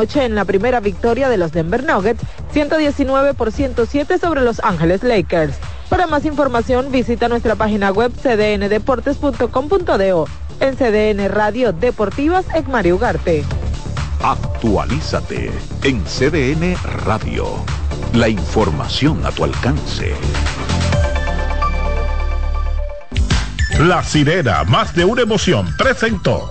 noche en la primera victoria de los Denver Nuggets, 119 por 107 sobre los Ángeles Lakers. Para más información visita nuestra página web cdndeportes.com.do. En CDN Radio Deportivas, Mario Ugarte. Actualízate en CDN Radio. La información a tu alcance. La sirena, más de una emoción, presentó.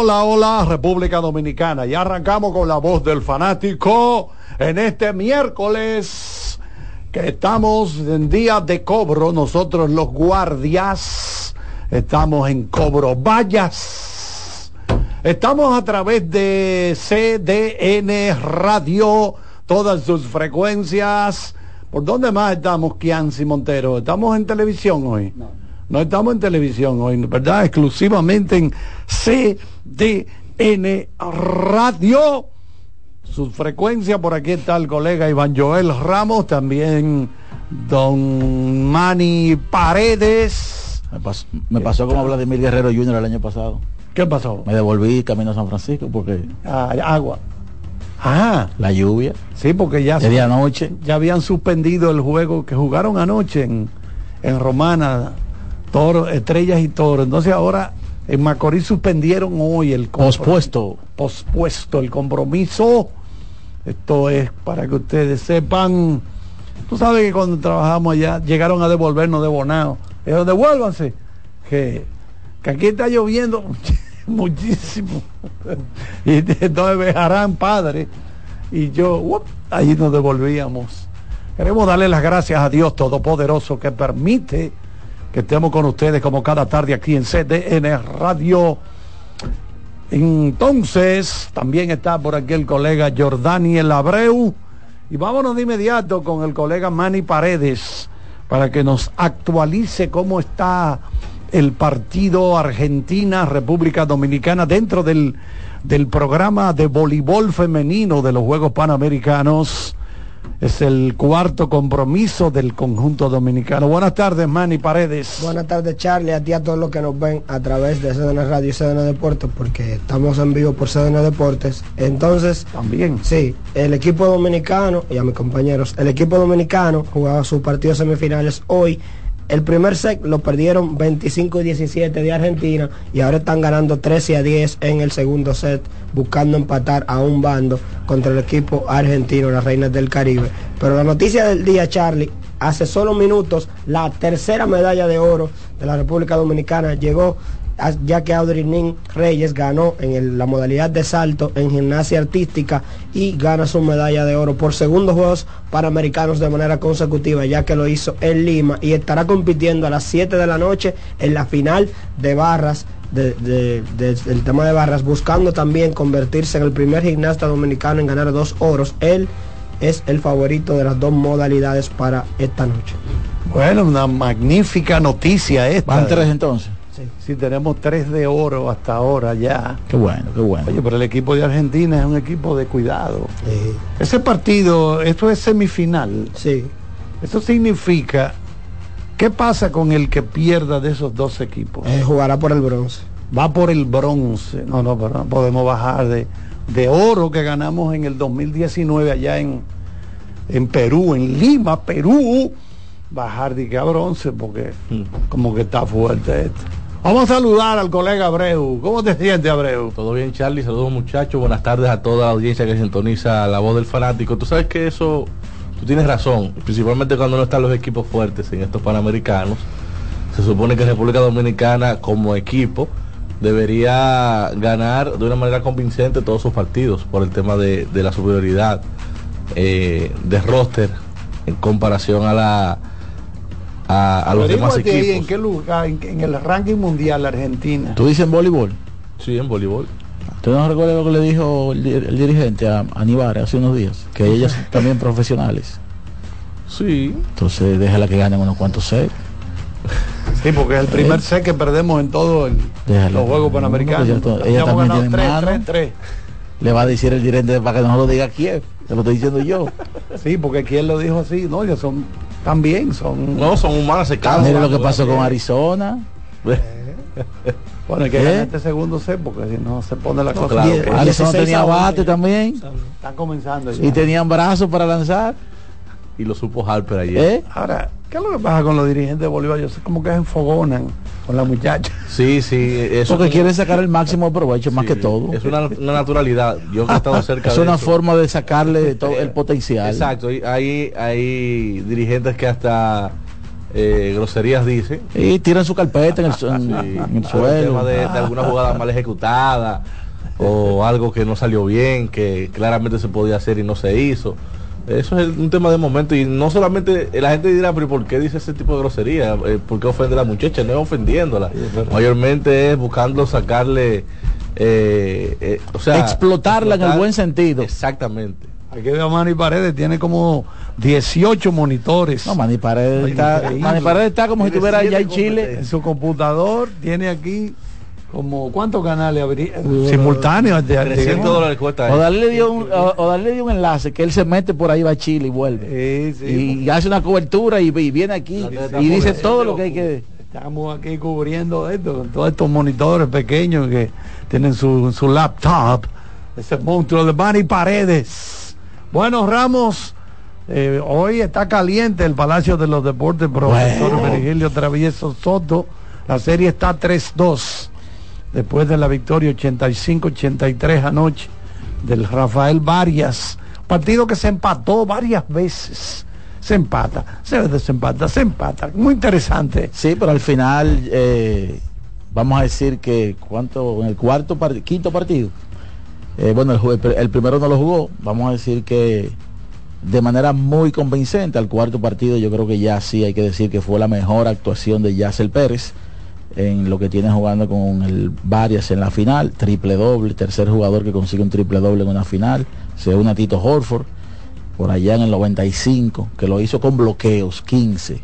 Hola, hola, República Dominicana. Ya arrancamos con la voz del fanático en este miércoles que estamos en día de cobro. Nosotros los guardias estamos en cobro. Vallas. Estamos a través de CDN Radio, todas sus frecuencias. ¿Por dónde más estamos, Kianci Montero? ¿Estamos en televisión hoy? No estamos en televisión hoy, ¿verdad? Exclusivamente en CDN Radio. Su frecuencia, por aquí está el colega Iván Joel Ramos, también don Manny Paredes. Me pasó, como Vladimir Guerrero Jr. el año pasado. ¿Qué pasó? Me devolví camino a San Francisco porque... Ah, agua. Ah. La lluvia. Sí, porque ya... De anoche. Ya habían suspendido el juego que jugaron anoche en, en Romana Toro, estrellas y toro. Entonces ahora en Macorís suspendieron hoy el pospuesto. Pospuesto el compromiso. Esto es para que ustedes sepan. Tú sabes que cuando trabajamos allá llegaron a devolvernos de bonao. Pero devuélvanse. Que, que aquí está lloviendo muchísimo. y entonces dejarán padre. Y yo, allí nos devolvíamos. Queremos darle las gracias a Dios Todopoderoso que permite que estemos con ustedes como cada tarde aquí en CDN Radio. Entonces, también está por aquí el colega Jordaniel Abreu. Y vámonos de inmediato con el colega Manny Paredes para que nos actualice cómo está el partido Argentina-República Dominicana dentro del, del programa de voleibol femenino de los Juegos Panamericanos es el cuarto compromiso del conjunto dominicano. Buenas tardes, Manny Paredes. Buenas tardes, Charlie, a ti a todos los que nos ven a través de CDN Radio y CDN Deportes, porque estamos en vivo por CDN Deportes. Entonces, también. Sí, el equipo dominicano, y a mis compañeros, el equipo dominicano jugaba sus partidos semifinales hoy el primer set lo perdieron 25 y 17 de Argentina y ahora están ganando 13 a 10 en el segundo set, buscando empatar a un bando contra el equipo argentino, las Reinas del Caribe. Pero la noticia del día, Charlie, hace solo minutos, la tercera medalla de oro de la República Dominicana llegó ya que Audrey Nin Reyes ganó en la modalidad de salto en gimnasia artística y gana su medalla de oro por segundos Juegos Panamericanos de manera consecutiva, ya que lo hizo en Lima y estará compitiendo a las 7 de la noche en la final de barras del tema de barras, buscando también convertirse en el primer gimnasta dominicano en ganar dos oros. Él es el favorito de las dos modalidades para esta noche. Bueno, una magnífica noticia esta. Van tres entonces. Sí. tenemos tres de oro hasta ahora ya. Qué bueno, qué bueno. Oye, pero el equipo de Argentina es un equipo de cuidado. Ese partido, esto es semifinal. Sí. Eso significa ¿Qué pasa con el que pierda de esos dos equipos? Eh, jugará por el bronce. Va por el bronce. No, no, pero no podemos bajar de, de oro que ganamos en el 2019 allá en, en Perú, en Lima, Perú. Bajar de que a bronce porque como que está fuerte esto. Vamos a saludar al colega Abreu. ¿Cómo te sientes, Abreu? Todo bien, Charlie. Saludos, muchachos. Buenas tardes a toda la audiencia que sintoniza la voz del fanático. Tú sabes que eso, tú tienes razón, principalmente cuando no están los equipos fuertes en estos panamericanos. Se supone que República Dominicana, como equipo, debería ganar de una manera convincente todos sus partidos por el tema de, la superioridad eh, de roster en comparación a la a, a los demás ahí. ¿En qué lugar? En, en el ranking mundial Argentina. ¿Tú dices en voleibol? Sí, en voleibol. ¿Usted no recuerda lo que le dijo el, di- el dirigente a Aníbal hace unos días? Que ellas son también profesionales. Sí. Entonces déjala que ganen unos cuantos sets. Sí, porque es el primer set que perdemos en todos los Juegos Panamericanos. No, pues ella, también tiene tres, mano. tres, tres. Le va a decir el dirigente para que no lo diga Kiev. Te lo estoy diciendo yo. Sí, porque quien lo dijo así, no, ellos son también son. No, son humanas, se cansan. mire lo que pasó con Arizona. Bueno, hay que ¿Eh? ganar este segundo set porque si no se pone la cosa. claro Arizona 16 tenía a 11. bate también. Están comenzando ya. Y tenían brazos para lanzar. Y lo supo Harper ayer. ¿Eh? Ahora, ¿qué es lo que pasa con los dirigentes de Bolívar? Yo sé como que se enfogonan con la muchacha. Sí, sí. Eso Porque quieren sacar el máximo provecho más sí, que todo. Es una, una naturalidad. Yo he estado cerca Es de una eso. forma de sacarle todo el potencial. Exacto. Hay, hay, dirigentes que hasta eh, groserías dicen. Y tiran su carpeta en el, Sí, en el suelo. el tema de, de alguna jugada mal ejecutada o algo que no salió bien, que claramente se podía hacer y no se hizo. Eso es un tema de momento y no solamente eh, la gente dirá, pero ¿por qué dice ese tipo de grosería? Eh, ¿Por qué ofende a la muchacha? No es ofendiéndola. Mayormente es buscando sacarle, eh, eh, o sea, Explotarla en el buen sentido. Exactamente. Aquí veo a Manny Paredes, tiene como 18 monitores. No, Manny Paredes está. Manny Paredes está como si estuviera allá en Chile. En su computador tiene aquí como cuántos canales habría simultáneos. de- de- 300 dólares cuesta O darle, dio un, o, o darle dio un enlace que él se mete por ahí va a Chile y vuelve. Sí, sí, y hace una cobertura y, y viene aquí y dice todo lo que hay que Estamos aquí cubriendo esto, con todos estos monitores pequeños que tienen su, su laptop. Ese monstruo de Manny Paredes. Bueno, Ramos, eh, hoy está caliente el Palacio de los Deportes, profesor Bueno. Virgilio Travieso Soto. La serie está 3-2. Después de la victoria 85-83 anoche del Rafael Varias. Partido que se empató varias veces. Se empata, se desempata, se empata. Muy interesante. Sí, pero al final eh, vamos a decir que cuánto en el cuarto par- quinto partido. eh, bueno, el, el primero no lo jugó. Vamos a decir que de manera muy convincente al cuarto partido yo creo que ya sí hay que decir que fue la mejor actuación de Yacel Pérez en lo que tiene jugando con el Varias en la final, triple doble, tercer jugador que consigue un triple doble en una final, se une a Tito Horford por allá en el 95, que lo hizo con bloqueos, 15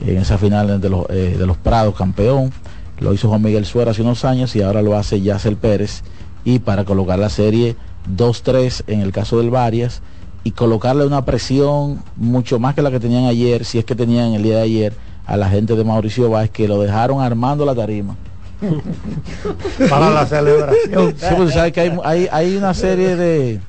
en esa final de los, eh, de los Prados, campeón. Lo hizo Juan Miguel Suera hace unos años y ahora lo hace Yacel Pérez. Y para colocar la serie 2-3 en el caso del Varias y colocarle una presión mucho más que la que tenían ayer, si es que tenían el día de ayer, a la gente de Mauricio Báez que lo dejaron armando la tarima. Para la celebración. Sí, sabes que hay, hay, hay una serie de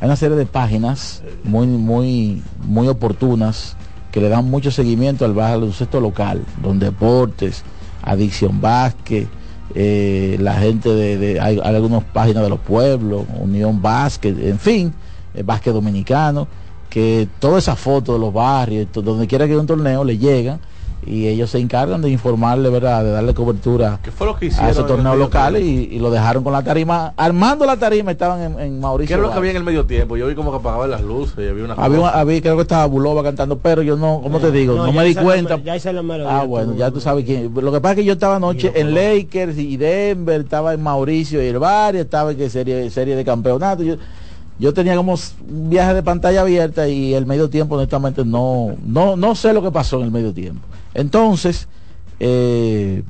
hay una serie de páginas muy muy muy oportunas que le dan mucho seguimiento al baloncesto local, don deportes, adicción básquet, eh, la gente de, de- hay, hay algunas páginas de los pueblos, Unión Básquet, en fin, el básquet dominicano, que todas esas fotos de los barrios, donde quiera que haya un torneo, le llegan y ellos se encargan de informarle, ¿verdad? De darle cobertura ¿Qué fue lo que hicieron? a esos torneos locales y, y lo dejaron con la tarima, armando la tarima estaban en, en ¿Qué Mauricio. es lo que había en el medio tiempo? Yo vi como que apagaban las luces y había una Había, una- había- creo que estaba Bulova cantando, pero yo no, ¿cómo te digo? No, me di la cuenta. ya hice la melodía, Ah, bueno, ya tú sabes quién. Lo que pasa es que yo estaba anoche en Lakers y Denver, estaba en Mauricio y el Barrio, estaba en que serie, serie de campeonato. Yo, yo tenía como un viaje de pantalla abierta y el medio tiempo, honestamente, no, no, no sé lo que pasó en el medio tiempo. Entonces, eh,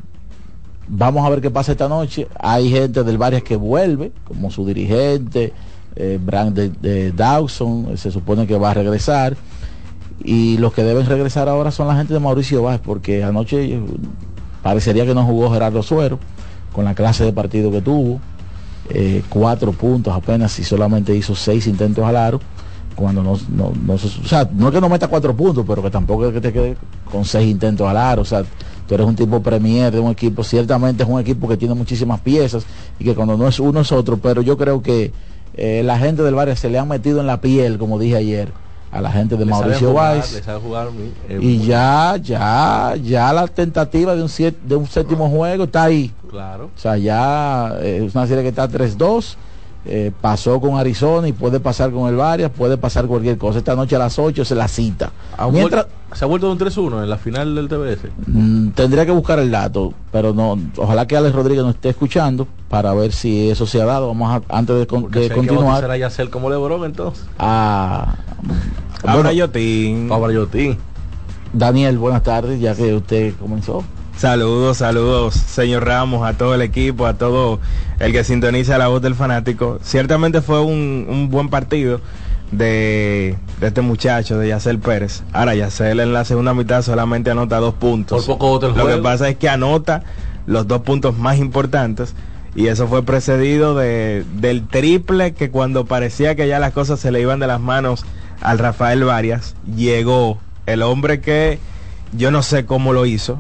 vamos a ver qué pasa esta noche. Hay gente del Varias que vuelve, como su dirigente, eh, Brand Dawson, eh, se supone que va a regresar. Y los que deben regresar ahora son la gente de Mauricio Vázquez, porque anoche eh, parecería que no jugó Gerardo Suero con la clase de partido que tuvo. Eh, cuatro puntos apenas y solamente hizo seis intentos al aro. Cuando no, no, no o sea, no es que no meta cuatro puntos, pero que tampoco es que te quede con seis intentos al aro. O sea, tú eres un tipo premier de un equipo, ciertamente es un equipo que tiene muchísimas piezas y que cuando no es uno es otro, pero yo creo que eh, la gente del barrio se le han metido en la piel, como dije ayer, a la gente de Le Mauricio Valls. eh, Y ya, ya, ya la tentativa de un, siete- de un séptimo juego está ahí. Claro. O sea, ya eh, es una serie que está 3-2. Eh, pasó con Arizona y puede pasar con el Varias, puede pasar cualquier cosa. Esta noche a las 8 se la cita. Ha Mientras, se ha vuelto de un 3-1 en la final del TBS. mm, tendría que buscar el dato, pero no, ojalá que Alex Rodríguez nos esté escuchando para ver si eso se ha dado. Vamos a- antes de, con- continuar a Yacel como Lebron entonces. a Ahora bueno, Yotín. Daniel, buenas tardes, ya que usted comenzó. Saludos, saludos, señor Ramos, a todo el equipo, a todo el que sintoniza la voz del fanático. Ciertamente fue un, un buen partido de, de este muchacho, de Yacel Pérez. Ahora, Yacel en la segunda mitad solamente anota dos puntos. Por poco Lo que juego. pasa es que anota los dos puntos más importantes y eso fue precedido de, del triple que cuando parecía que ya las cosas se le iban de las manos al Rafael Varias, llegó el hombre que yo no sé cómo lo hizo,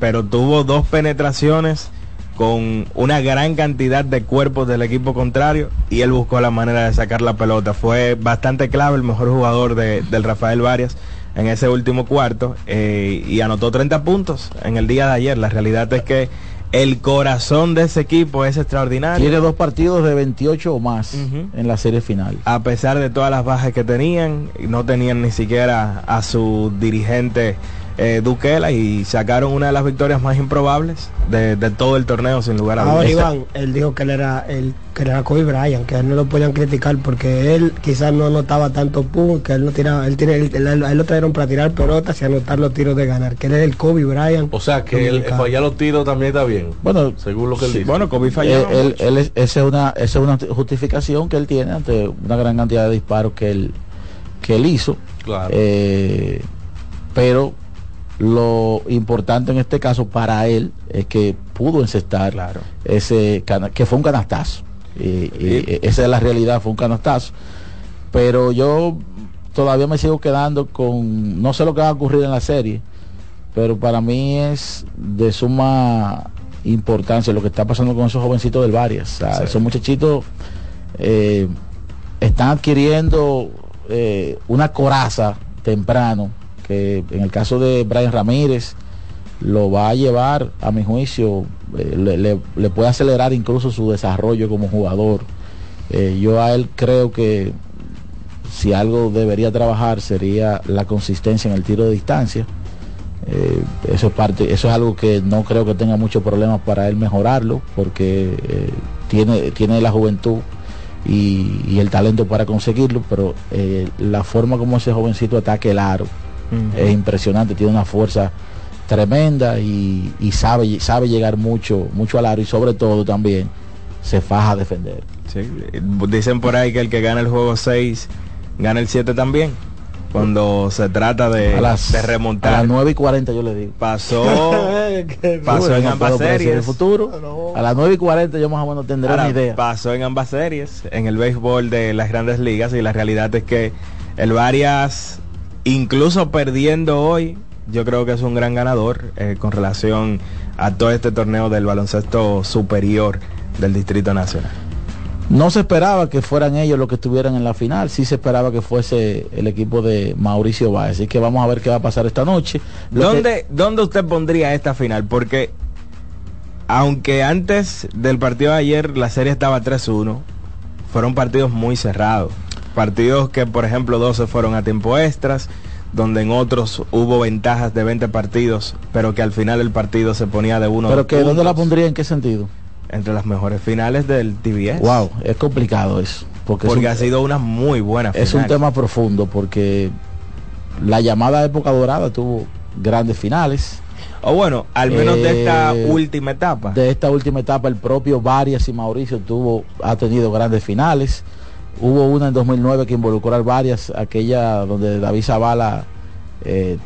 pero tuvo dos penetraciones con una gran cantidad de cuerpos del equipo contrario y él buscó la manera de sacar la pelota. Fue bastante clave el mejor jugador de- del Rafael Varias en ese último cuarto eh, y anotó 30 puntos en el día de ayer. La realidad es que el corazón de ese equipo es extraordinario. Tiene dos partidos de 28 o más en la serie final. a pesar de todas las bajas que tenían, no tenían ni siquiera a su dirigente eh, Duquela y sacaron una de las victorias más improbables de, de todo el torneo sin lugar a Ahora dudas. Iván, él dijo que él era el que era Kobe Bryant, que él no lo podían criticar porque él quizás no anotaba tanto puntos, que él no tiraba, él tiene, él, él- él lo trajeron para tirar pelotas y anotar los tiros de ganar, que él era el Kobe Bryant. O sea que el, dominicano. fallar los tiros también está bien. Bueno, Según lo que él Sí, dice. bueno, Kobe Él, falló. él- él es- esa es una esa es una justificación que él tiene ante una gran cantidad de disparos que él que él hizo Claro. Eh, pero lo importante en este caso para él es que pudo encestar Claro. ese que fue un canastazo y, y esa es la realidad fue un canastazo pero yo todavía me sigo quedando con no sé lo que va a ocurrir en la serie pero para mí es de suma importancia lo que está pasando con esos jovencitos del Varias. O sea, Sí. Esos muchachitos eh, están adquiriendo eh, una coraza temprano, que en el caso de Brian Ramírez lo va a llevar, a mi juicio, eh, le, puede acelerar incluso su desarrollo como jugador. Eh, yo a él creo que si algo debería trabajar sería la consistencia en el tiro de distancia. Eh, eso es parte, eso es algo que no creo que tenga muchos problemas para él mejorarlo, porque tiene, tiene la juventud y, y el talento para conseguirlo, pero la forma como ese jovencito ataque el aro Es impresionante, tiene una fuerza tremenda y, y sabe, sabe llegar mucho, mucho al aro y sobre todo también se faja a defender. Sí, Dicen por ahí que el que gana el juego 6 gana el 7 también. Cuando se trata de, a las, de a las remontar. 9 y 40 yo le digo. Pasó, pasó en no ambas series. El futuro, a las 9 y 40 yo más o menos tendré Ahora, una idea. Pasó en ambas series, en el béisbol de las grandes ligas, y la realidad es que el Varias, incluso perdiendo hoy, yo creo que es un gran ganador eh, con relación a todo este torneo del baloncesto superior del Distrito Nacional. No se esperaba que fueran ellos los que estuvieran en la final, sí se esperaba que fuese el equipo de Mauricio Báez. Así que vamos a ver qué va a pasar esta noche. Lo que- ¿Dónde, ¿Dónde usted pondría esta final? Porque aunque antes del partido de ayer la serie estaba 3-1, fueron partidos muy cerrados. Partidos que, por ejemplo, 12 fueron a tiempo extras, donde en otros hubo ventajas de 20 partidos, pero que al final el partido se ponía de uno. pero que dónde la pondría en qué sentido? Entre las mejores finales del TBS. Wow, es complicado eso. Porque, Porque es, ha sido una muy buena final. es un tema profundo porque la llamada época dorada tuvo grandes finales. O bueno, al menos de esta Eh, última etapa. De esta última etapa el propio Varias y Mauricio tuvo ha tenido grandes finales. Hubo una en 2009 que involucró al Varias, aquella donde David Zavala eh,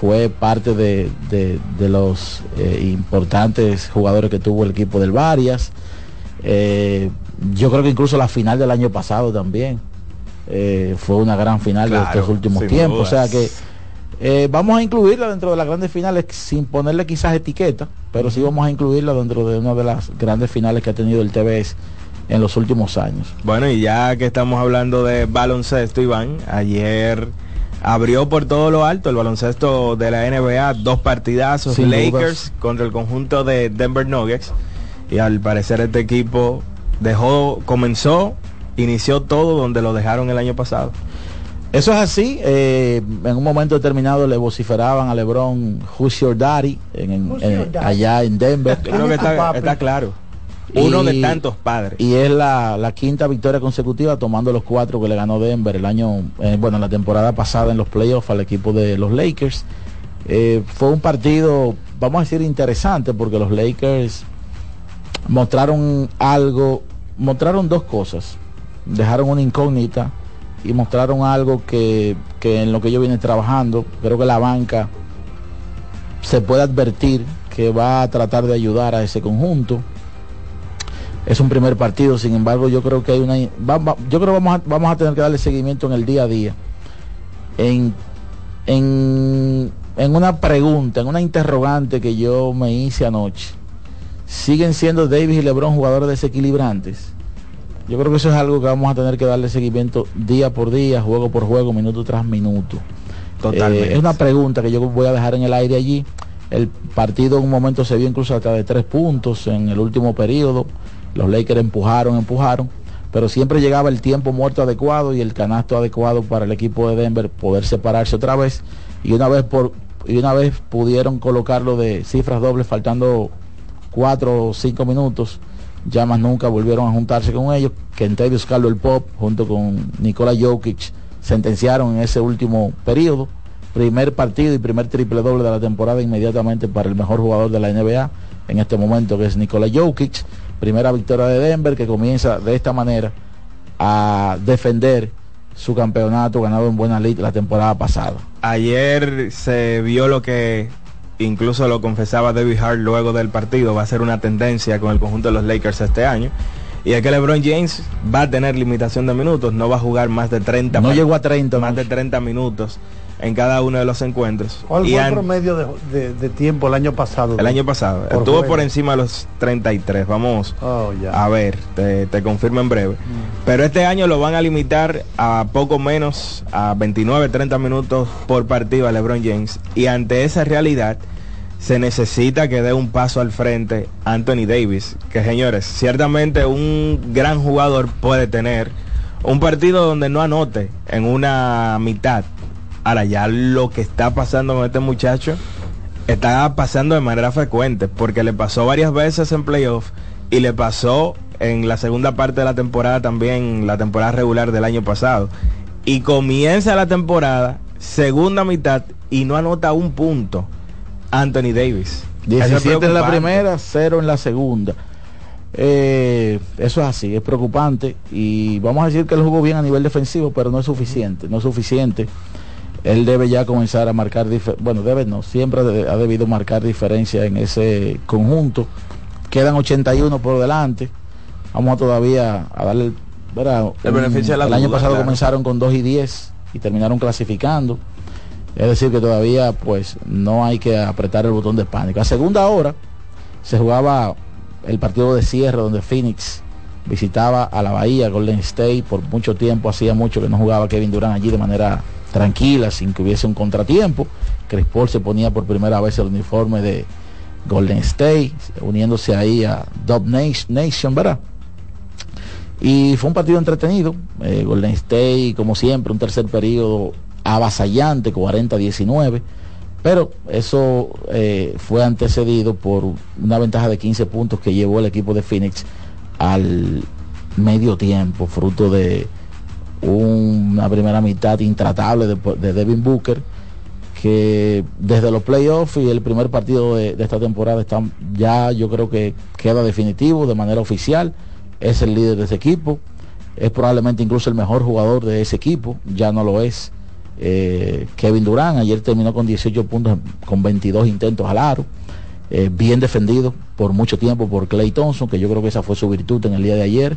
fue parte de, de- de los eh, importantes jugadores que tuvo el equipo del Varias. Eh, yo creo que incluso la final del año pasado también fue una gran final de estos últimos tiempos. O sea que vamos a incluirla dentro de las grandes finales sin ponerle quizás etiqueta, pero sí vamos a incluirla dentro de una de las grandes finales que ha tenido el TBS en los últimos años. Bueno, y ya que estamos hablando de baloncesto, Iván, ayer abrió por todo lo alto el baloncesto de la NBA, dos partidazos, Sin Lakers dudas. contra el conjunto de Denver Nuggets. Y al parecer este equipo dejó, comenzó, inició todo donde lo dejaron el año pasado. Eso es así. eh, en un momento determinado le vociferaban a LeBron Who's Your Daddy en- en- Who's en- your daddy? allá en Denver. Creo que está, está claro. Uno de tantos padres. Y es la, la quinta victoria consecutiva tomando los cuatro que le ganó Denver el año, eh, bueno, la temporada pasada en los playoffs al equipo de los Lakers. Eh, fue un partido, vamos a decir, interesante porque los Lakers mostraron algo, mostraron dos cosas. Dejaron una incógnita y mostraron algo que, que en lo que ellos vienen trabajando, creo que la banca se puede advertir que va a tratar de ayudar a ese conjunto. Es un primer partido, sin embargo, yo creo que hay una va- va- yo creo que vamos a, vamos a tener que darle seguimiento en el día a día. En, en, en una pregunta, en una interrogante que yo me hice anoche. ¿Siguen siendo Davis y LeBron jugadores desequilibrantes? Yo creo que eso es algo que vamos a tener que darle seguimiento día por día, juego por juego, minuto tras minuto. Totalmente. Eh, es una pregunta que yo voy a dejar en el aire allí. El partido en un momento se vio incluso hasta de tres puntos en el último periodo. Los Lakers empujaron, empujaron, pero siempre llegaba el tiempo muerto adecuado y el canasto adecuado para el equipo de Denver poder separarse otra vez. Y una vez y una vez pudieron colocarlo de cifras dobles faltando cuatro o cinco minutos, ya más nunca volvieron a juntarse con ellos. Kentavious Carlo el Pop junto con Nikola Jokic sentenciaron en ese último periodo. Primer partido y primer triple doble de la temporada inmediatamente para el mejor jugador de la NBA en este momento que es Nikola Jokic. Primera victoria de Denver que comienza de esta manera a defender su campeonato ganado en buena lid la temporada pasada. Ayer se vio lo que incluso lo confesaba David Hart luego del partido, va a ser una tendencia con el conjunto de los Lakers este año. Y es que LeBron James va a tener limitación de minutos, no va a jugar más de 30 No llegó a 30, más de 30 minutos en cada uno de los encuentros. ¿Cuál Y fue el promedio de, de- de tiempo el año pasado? el año pasado Por estuvo por encima de los 33. Vamos Oh, ya. a ver, te, te confirmo en breve. Pero este año lo van a limitar a poco menos, a 29, 30 minutos por partido a LeBron James. Y ante esa realidad, se necesita que dé un paso al frente Anthony Davis. Que señores, ciertamente un gran jugador puede tener un partido donde no anote en una mitad. Ahora ya lo que está pasando con este muchacho está pasando de manera frecuente, porque le pasó varias veces en playoff y le pasó en la segunda parte de la temporada también, la temporada regular del año pasado. Y comienza la temporada, segunda mitad, y no anota un punto Anthony Davis. Eso es 17 en la primera, 0 en la segunda. Eh, eso es así, es preocupante. Y vamos a decir que él jugó bien a nivel defensivo, pero no es suficiente, no es suficiente. Él debe ya comenzar a marcar, bueno, debe no, siempre ha de- ha debido marcar diferencia en ese conjunto. Quedan 81 por delante. Vamos a todavía a darle ¿verdad? El beneficio de la el año pasado claro. comenzaron con 2 y 10 y terminaron clasificando. Es decir, que todavía pues no hay que apretar el botón de pánico. A segunda hora se jugaba el partido de cierre donde Phoenix visitaba a la Bahía, Golden State, por mucho tiempo, hacía mucho que no jugaba Kevin Durant allí de manera tranquila, sin que hubiese un contratiempo. Chris Paul se ponía por primera vez el uniforme de Golden State, uniéndose ahí a Dub Nation, ¿verdad? Y fue un partido entretenido. eh, Golden State, como siempre, un tercer periodo avasallante, 40-19. Pero eso eh, fue antecedido por una ventaja de 15 puntos que llevó el equipo de Phoenix al medio tiempo, fruto de una primera mitad intratable de, de Devin Booker, que desde los playoffs y el primer partido de, de esta temporada están, ya yo creo que queda definitivo de manera oficial, es el líder de ese equipo, es probablemente incluso el mejor jugador de ese equipo, ya no lo es Eh, Kevin Durán ayer terminó con 18 puntos con 22 intentos al aro. Eh, bien defendido por mucho tiempo por Clay Thompson, que yo creo que esa fue su virtud en el día de ayer.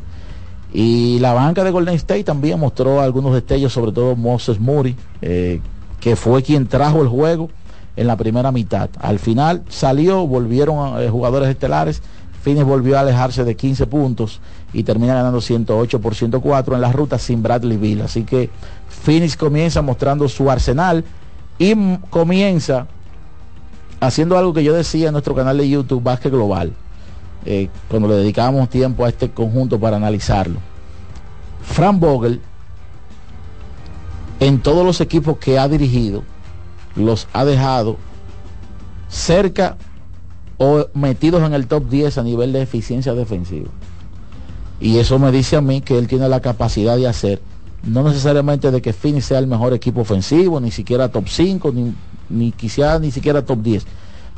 Y la banca de Golden State también mostró algunos destellos, sobre todo Moses Moody, eh, que fue quien trajo el juego en la primera mitad. Al final salió, volvieron jugadores estelares. Phoenix volvió a alejarse de 15 puntos y termina ganando 108 por 104 en la ruta sin Bradley Bill. Así que Phoenix comienza mostrando su arsenal y comienza haciendo algo que yo decía en nuestro canal de YouTube, Básquet Global, eh, cuando le dedicábamos tiempo a este conjunto para analizarlo. Frank Vogel, en todos los equipos que ha dirigido, los ha dejado cerca o metidos en el top 10 a nivel de eficiencia defensiva. Y eso me dice a mí que él tiene la capacidad de hacer no necesariamente de que Phoenix sea el mejor equipo ofensivo, ni siquiera top 5, ni, ni quizá ni siquiera top 10,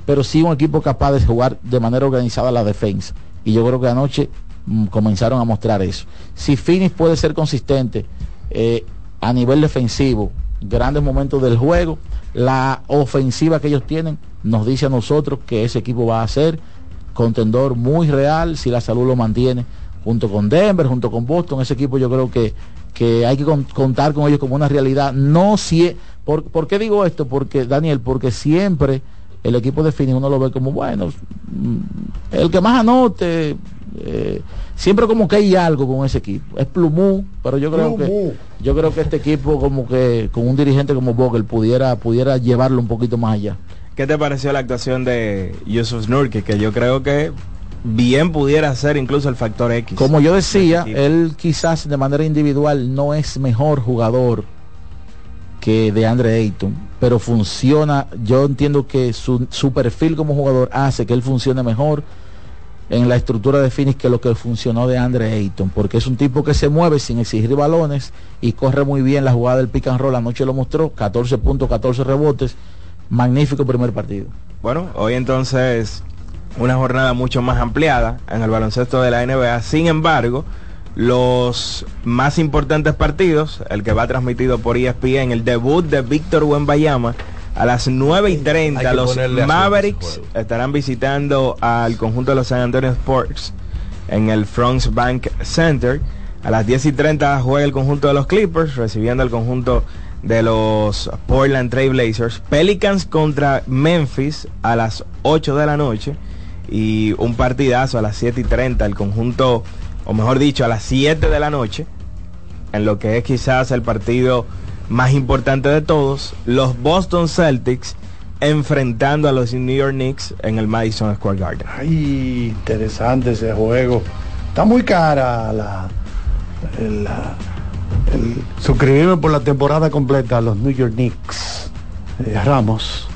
pero sí un equipo capaz de jugar de manera organizada la defensa. Y yo creo que anoche mm, comenzaron a mostrar eso. Si Phoenix puede ser consistente eh, a nivel defensivo, grandes momentos del juego, la ofensiva que ellos tienen nos dice a nosotros que ese equipo va a ser contendor muy real si la salud lo mantiene junto con Denver, junto con Boston, ese equipo yo creo que que hay que contar con ellos como una realidad. No si por, ¿Por qué digo esto? Porque, Daniel, porque siempre el equipo de Phoenix uno lo ve como, bueno, mm, el que más anote, eh, siempre como que hay algo con ese equipo. Es Plumú, pero yo creo que yo creo que este equipo como que con un dirigente como Vogel pudiera pudiera llevarlo un poquito más allá. ¿Qué te pareció la actuación de Yusuf Nurkic? Que yo creo que bien pudiera ser incluso el factor X. Como yo decía, él quizás de manera individual no es mejor jugador que de Andre Ayton, pero funciona, yo entiendo que su, su, perfil como jugador hace que él funcione mejor en la estructura de Phoenix que lo que funcionó de Andre Ayton, porque es un tipo que se mueve sin exigir balones y corre muy bien la jugada del pick and roll, anoche lo mostró, 14 puntos, 14 rebotes, magnífico primer partido. Bueno, hoy entonces una jornada mucho más ampliada en el baloncesto de la NBA. Sin embargo, los más importantes partidos, el que va transmitido por ESPN, el debut de Víctor Wembayama a las 9 y 30, los Mavericks estarán visitando al conjunto de los San Antonio Sports en el Fronts Bank Center. A las 10 y 30 juega el conjunto de los Clippers, recibiendo al conjunto de los Portland Trail Blazers. Pelicans contra Memphis a las 8 de la noche y un partidazo a las 7 y 30, el conjunto, o mejor dicho, a las 7 de la noche, en lo que es quizás el partido más importante de todos, los Boston Celtics enfrentando a los New York Knicks en el Madison Square Garden. Ay, interesante ese juego. Está muy cara la, el, suscribirme por la temporada completa a los New York Knicks. Eh, Ramos.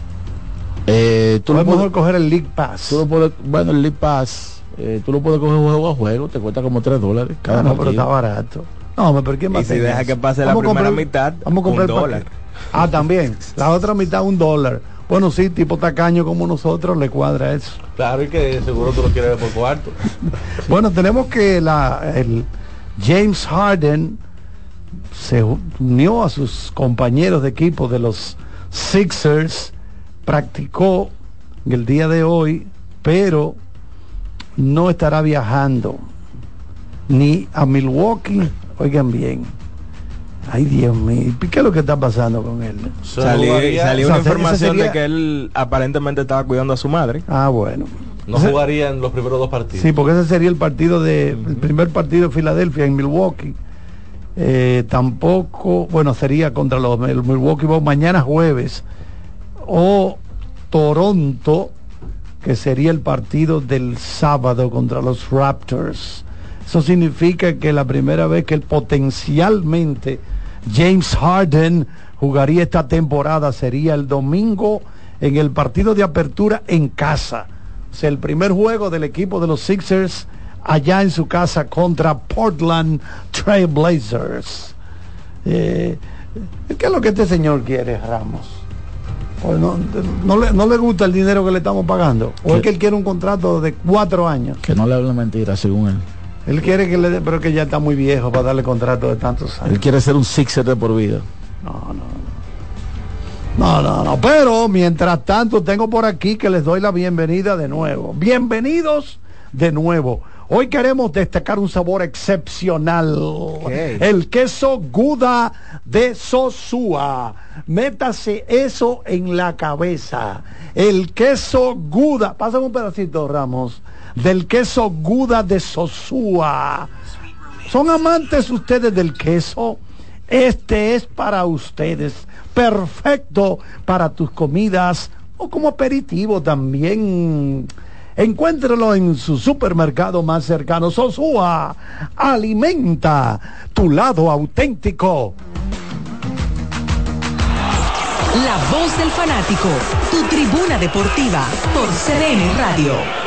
Eh, tú lo puedes coger el League Pass. Tú lo puedes, bueno, el League Pass, eh, tú lo puedes coger juego a juego, te cuesta como 3 dólares. Cada no, pero está barato. No, pero ¿quién va y si deja que pase la primera mitad, vamos a comprar un dólar. Ah, también. La otra mitad, un dólar. Bueno, sí, tipo tacaño como nosotros, le cuadra eso. Claro, y que seguro tú lo quieres ver por cuarto. bueno, tenemos que la, el James Harden se unió a sus compañeros de equipo de los Sixers practicó el día de hoy, pero no estará viajando ni a Milwaukee, oigan bien. Ay, Dios mío, ¿qué es lo que está pasando con él? Salió, una información de que él aparentemente estaba cuidando a su madre. Ah, bueno. No jugaría en los primeros dos partidos. Sí, porque ese sería el partido de, el primer partido de Filadelfia en Milwaukee. Eh, tampoco, bueno, sería contra los Milwaukee Bucks mañana jueves o Toronto, que sería el partido del sábado contra los Raptors. Eso significa que la primera vez que potencialmente James Harden jugaría esta temporada sería el domingo en el partido de apertura en casa. O sea, el primer juego del equipo de los Sixers allá en su casa contra Portland Trailblazers. Eh, ¿Qué es lo que este señor quiere, Ramos? Pues no, le, gusta el dinero que le estamos pagando. O es que él quiere un contrato de cuatro años. Que no le hable mentira, según él. Él quiere que le dé, pero que ya está muy viejo para darle contrato de tantos años. Él quiere ser un sixer de por vida. No, no. No, no, no. Pero mientras tanto tengo por aquí que les doy la bienvenida de nuevo. Bienvenidos de nuevo. Hoy queremos destacar un sabor excepcional. El queso Guda de Sosúa. Métase eso en la cabeza. El queso Guda. Pásame un pedacito, Ramos. Del queso Guda de Sosúa. ¿Son amantes ustedes del queso? Este es para ustedes. Perfecto para tus comidas o como aperitivo también. Encuéntralo en su supermercado más cercano. Sosúa, alimenta tu lado auténtico. La voz del fanático, tu tribuna deportiva por CDN Radio.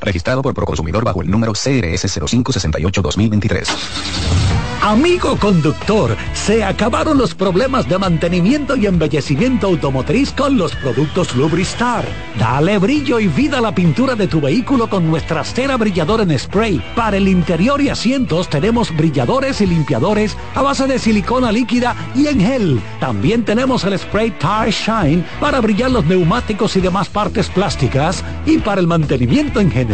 Registrado por Proconsumidor bajo el número CRS 0568-2023. Amigo conductor, se acabaron los problemas de mantenimiento y embellecimiento automotriz con los productos Lubristar. Dale brillo y vida a la pintura de tu vehículo con nuestra cera brilladora en spray. Para el interior y asientos tenemos brilladores y limpiadores a base de silicona líquida y en gel. También tenemos el spray Tire Shine para brillar los neumáticos y demás partes plásticas. Y para el mantenimiento en general,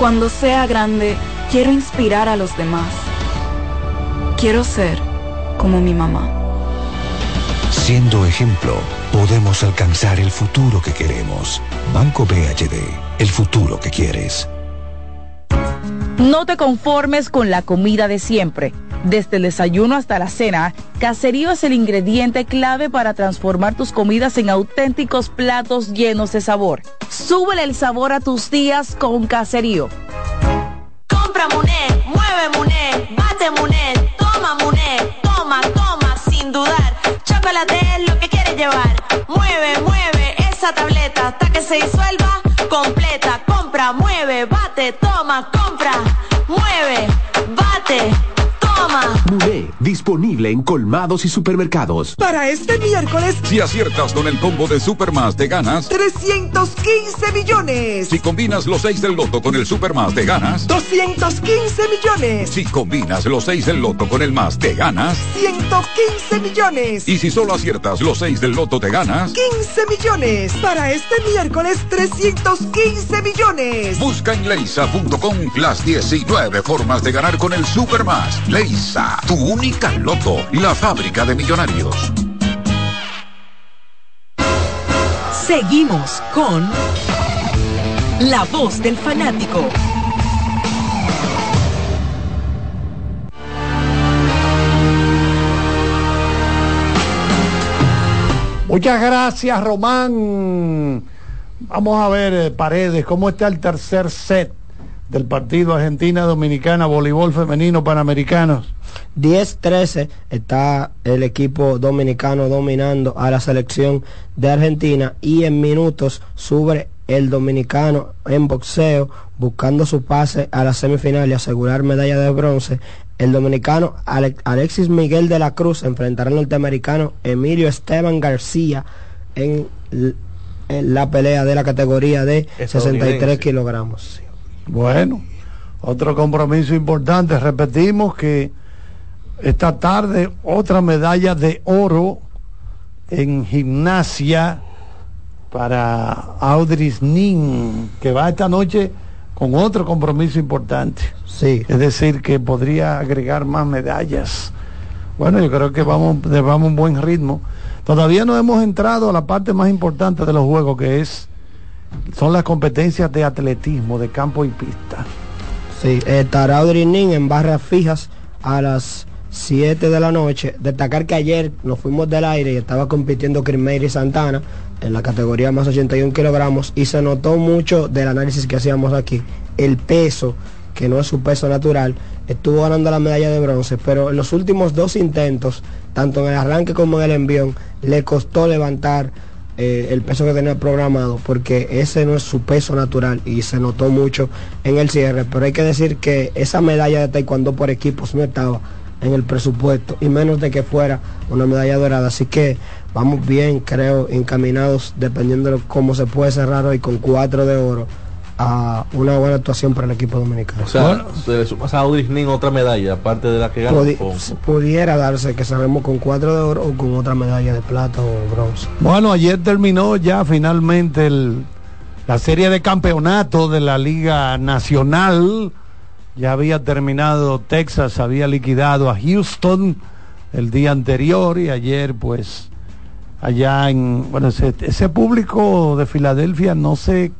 Cuando sea grande, quiero inspirar a los demás. Quiero ser como mi mamá. Siendo ejemplo, podemos alcanzar el futuro que queremos. Banco BHD, el futuro que quieres. No te conformes con la comida de siempre. Desde el desayuno hasta la cena, Caserío es el ingrediente clave para transformar tus comidas en auténticos platos llenos de sabor. Súbele el sabor a tus días con Caserío. Compra Muné, mueve Muné, bate Muné, toma Muné, toma, toma chocolate es lo que quieres llevar. Mueve, mueve esa tableta hasta que se disuelva completa. Compra, mueve, bate, toma, compra, mueve, disponible en colmados y supermercados. Para este miércoles, Si aciertas con el combo de Supermas te ganas. 315 millones. Si combinas los 6 del loto con el Supermas te ganas. 215 millones. Si combinas los 6 del loto con el más te ganas. 115 millones. Y si solo aciertas los 6 del loto te ganas. 15 millones. Para este miércoles, 315 millones. Busca en leisa.com las 19 formas de ganar con el Supermas. Leisa, tu única loto, la fábrica de millonarios. Seguimos con La Voz del Fanático. Muchas gracias, Román. Vamos a ver, eh, Paredes, cómo está el tercer set del partido Argentina-Dominicana, voleibol femenino panamericanos. 10-13 está el equipo dominicano dominando a la selección de Argentina y en minutos sube el dominicano en boxeo buscando su pase a la semifinal y asegurar medalla de bronce. El dominicano Ale- Alexis Miguel de la Cruz enfrentará al norteamericano Emilio Esteban García en, la pelea de la categoría de 63 Estadounidense. kilogramos. Bueno, otro compromiso importante. Repetimos que esta tarde otra medalla de oro en gimnasia para Audris Nin, que va esta noche con otro compromiso importante. Sí. Es decir, que podría agregar más medallas. Bueno, yo creo que vamos, llevamos un buen ritmo. Todavía no hemos entrado a la parte más importante de los juegos, que es son las competencias de atletismo, de campo y pista. Sí, estará Audrey Nin en barras fijas a las 7 de la noche. Destacar que ayer nos fuimos del aire y estaba compitiendo Crimeiri Santana en la categoría más 81 kilogramos y se notó mucho del análisis que hacíamos aquí. El peso, que no es su peso natural, estuvo ganando la medalla de bronce, pero en los últimos dos intentos, tanto en el arranque como en el envión, le costó levantar eh, el peso que tenía programado, porque ese no es su peso natural y se notó mucho en el cierre. Pero hay que decir que esa medalla de taekwondo por equipos no estaba en el presupuesto y menos de que fuera una medalla dorada. Así que vamos bien, creo, encaminados, dependiendo de cómo se puede cerrar hoy con cuatro de oro a una buena actuación para el equipo dominicano. O sea, se le sumas a Audrey Nin otra medalla, aparte de la que ganó. Pudi- con- pudiera darse que cerremos con cuatro de oro o con otra medalla de plata o bronce. Bueno, ayer terminó ya finalmente el- la serie de campeonato de la Liga Nacional. Ya había terminado Texas, había liquidado a Houston el día anterior y ayer pues allá en, bueno, ese, ese público de Filadelfia no se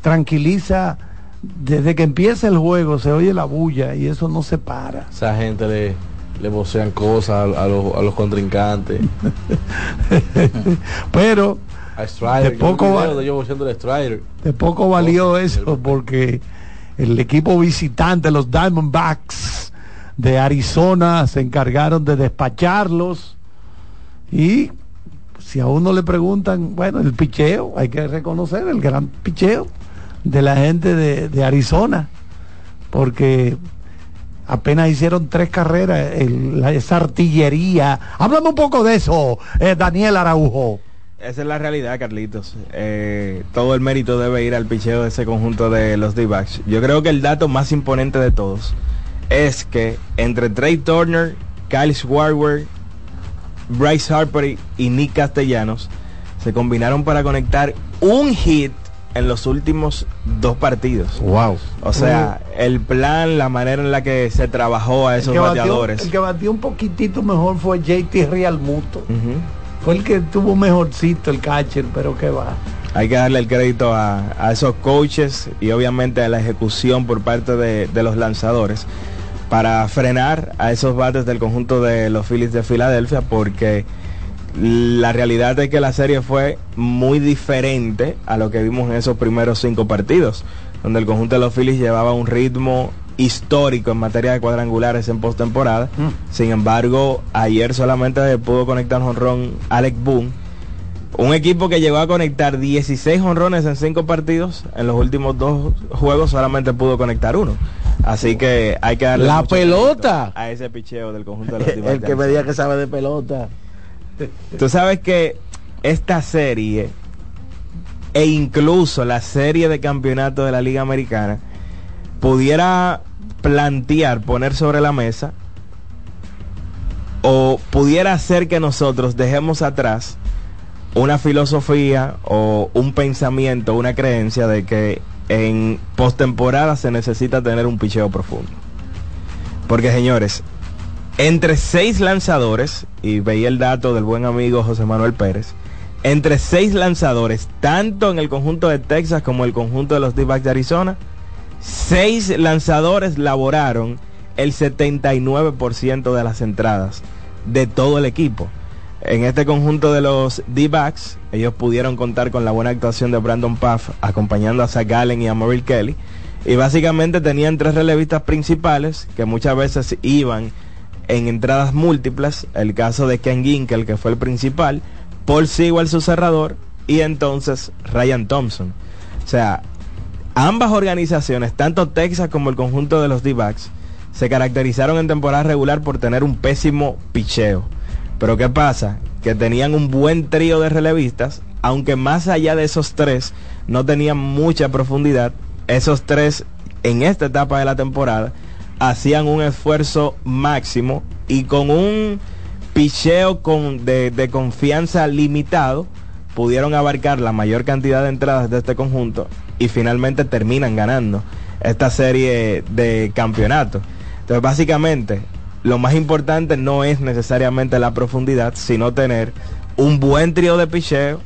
tranquiliza desde que empieza el juego, se oye la bulla y eso no se para. Esa gente le, le vocean cosas a, a los, a los contrincantes. Pero De poco. De poco valió eso porque el equipo visitante, los Diamondbacks de Arizona, se encargaron de despacharlos. Y si a uno le preguntan, bueno, el picheo, hay que reconocer el gran picheo de la gente de, de Arizona, porque apenas hicieron tres carreras, esa artillería. Háblame un poco de eso, eh, Daniel Araujo. Esa es la realidad, Carlitos. Eh, todo el mérito debe ir al picheo de ese conjunto de los D-backs. Yo creo que el dato más imponente de todos es que entre Trey Turner, Kyle Schwarber, Bryce Harper y Nick Castellanos se combinaron para conectar un hit en los últimos dos partidos. Wow. O sea, el plan, la manera en la que se trabajó a esos que batió- bateadores. el que batió un poquitito mejor fue JT Realmuto. Fue el que tuvo mejorcito el catcher, pero que va. Hay que darle el crédito a, a esos coaches y obviamente a la ejecución por parte de, de los lanzadores para frenar a esos bates del conjunto de los Phillies de Filadelfia porque la realidad es que la serie fue muy diferente a lo que vimos en esos primeros cinco partidos donde el conjunto de los Phillies llevaba un ritmo histórico en materia de cuadrangulares en postemporada. Sin embargo, ayer solamente pudo conectar honrón Alec Boone. Un equipo que llegó a conectar 16 honrones en 5 partidos, en los últimos dos juegos solamente pudo conectar uno. Así que hay que darle La pelota. a ese picheo del conjunto de los El que me diga que sabe de pelota. Tú sabes que esta serie e incluso la serie de campeonato de la Liga Americana pudiera plantear, poner sobre la mesa o pudiera hacer que nosotros dejemos atrás una filosofía o un pensamiento, una creencia de que en postemporada se necesita tener un picheo profundo. Porque señores, entre seis lanzadores, y veía el dato del buen amigo José Manuel Pérez, entre seis lanzadores, tanto en el conjunto de Texas como el conjunto de los D-backs de Arizona, seis lanzadores laboraron el 79% de las entradas de todo el equipo. En este conjunto de los D-backs, ellos pudieron contar con la buena actuación de Brandon Puff, acompañando a Zach Gallen y a Merrill Kelly. Y básicamente tenían tres relevistas principales que muchas veces iban en entradas múltiples. El caso de Ken Ginkel, que fue el principal, Paul Sewell, su cerrador, y entonces Ryan Thompson. O sea, ambas organizaciones, tanto Texas como el conjunto de los D-backs, se caracterizaron en temporada regular por tener un pésimo picheo. Pero ¿qué pasa? Que tenían un buen trío de relevistas, aunque más allá de esos tres no tenían mucha profundidad, esos tres en esta etapa de la temporada hacían un esfuerzo máximo y con un picheo con, de, de confianza limitado pudieron abarcar la mayor cantidad de entradas de este conjunto y finalmente terminan ganando esta serie de campeonato. Entonces básicamente lo más importante no es necesariamente la profundidad, sino tener un buen trío de picheo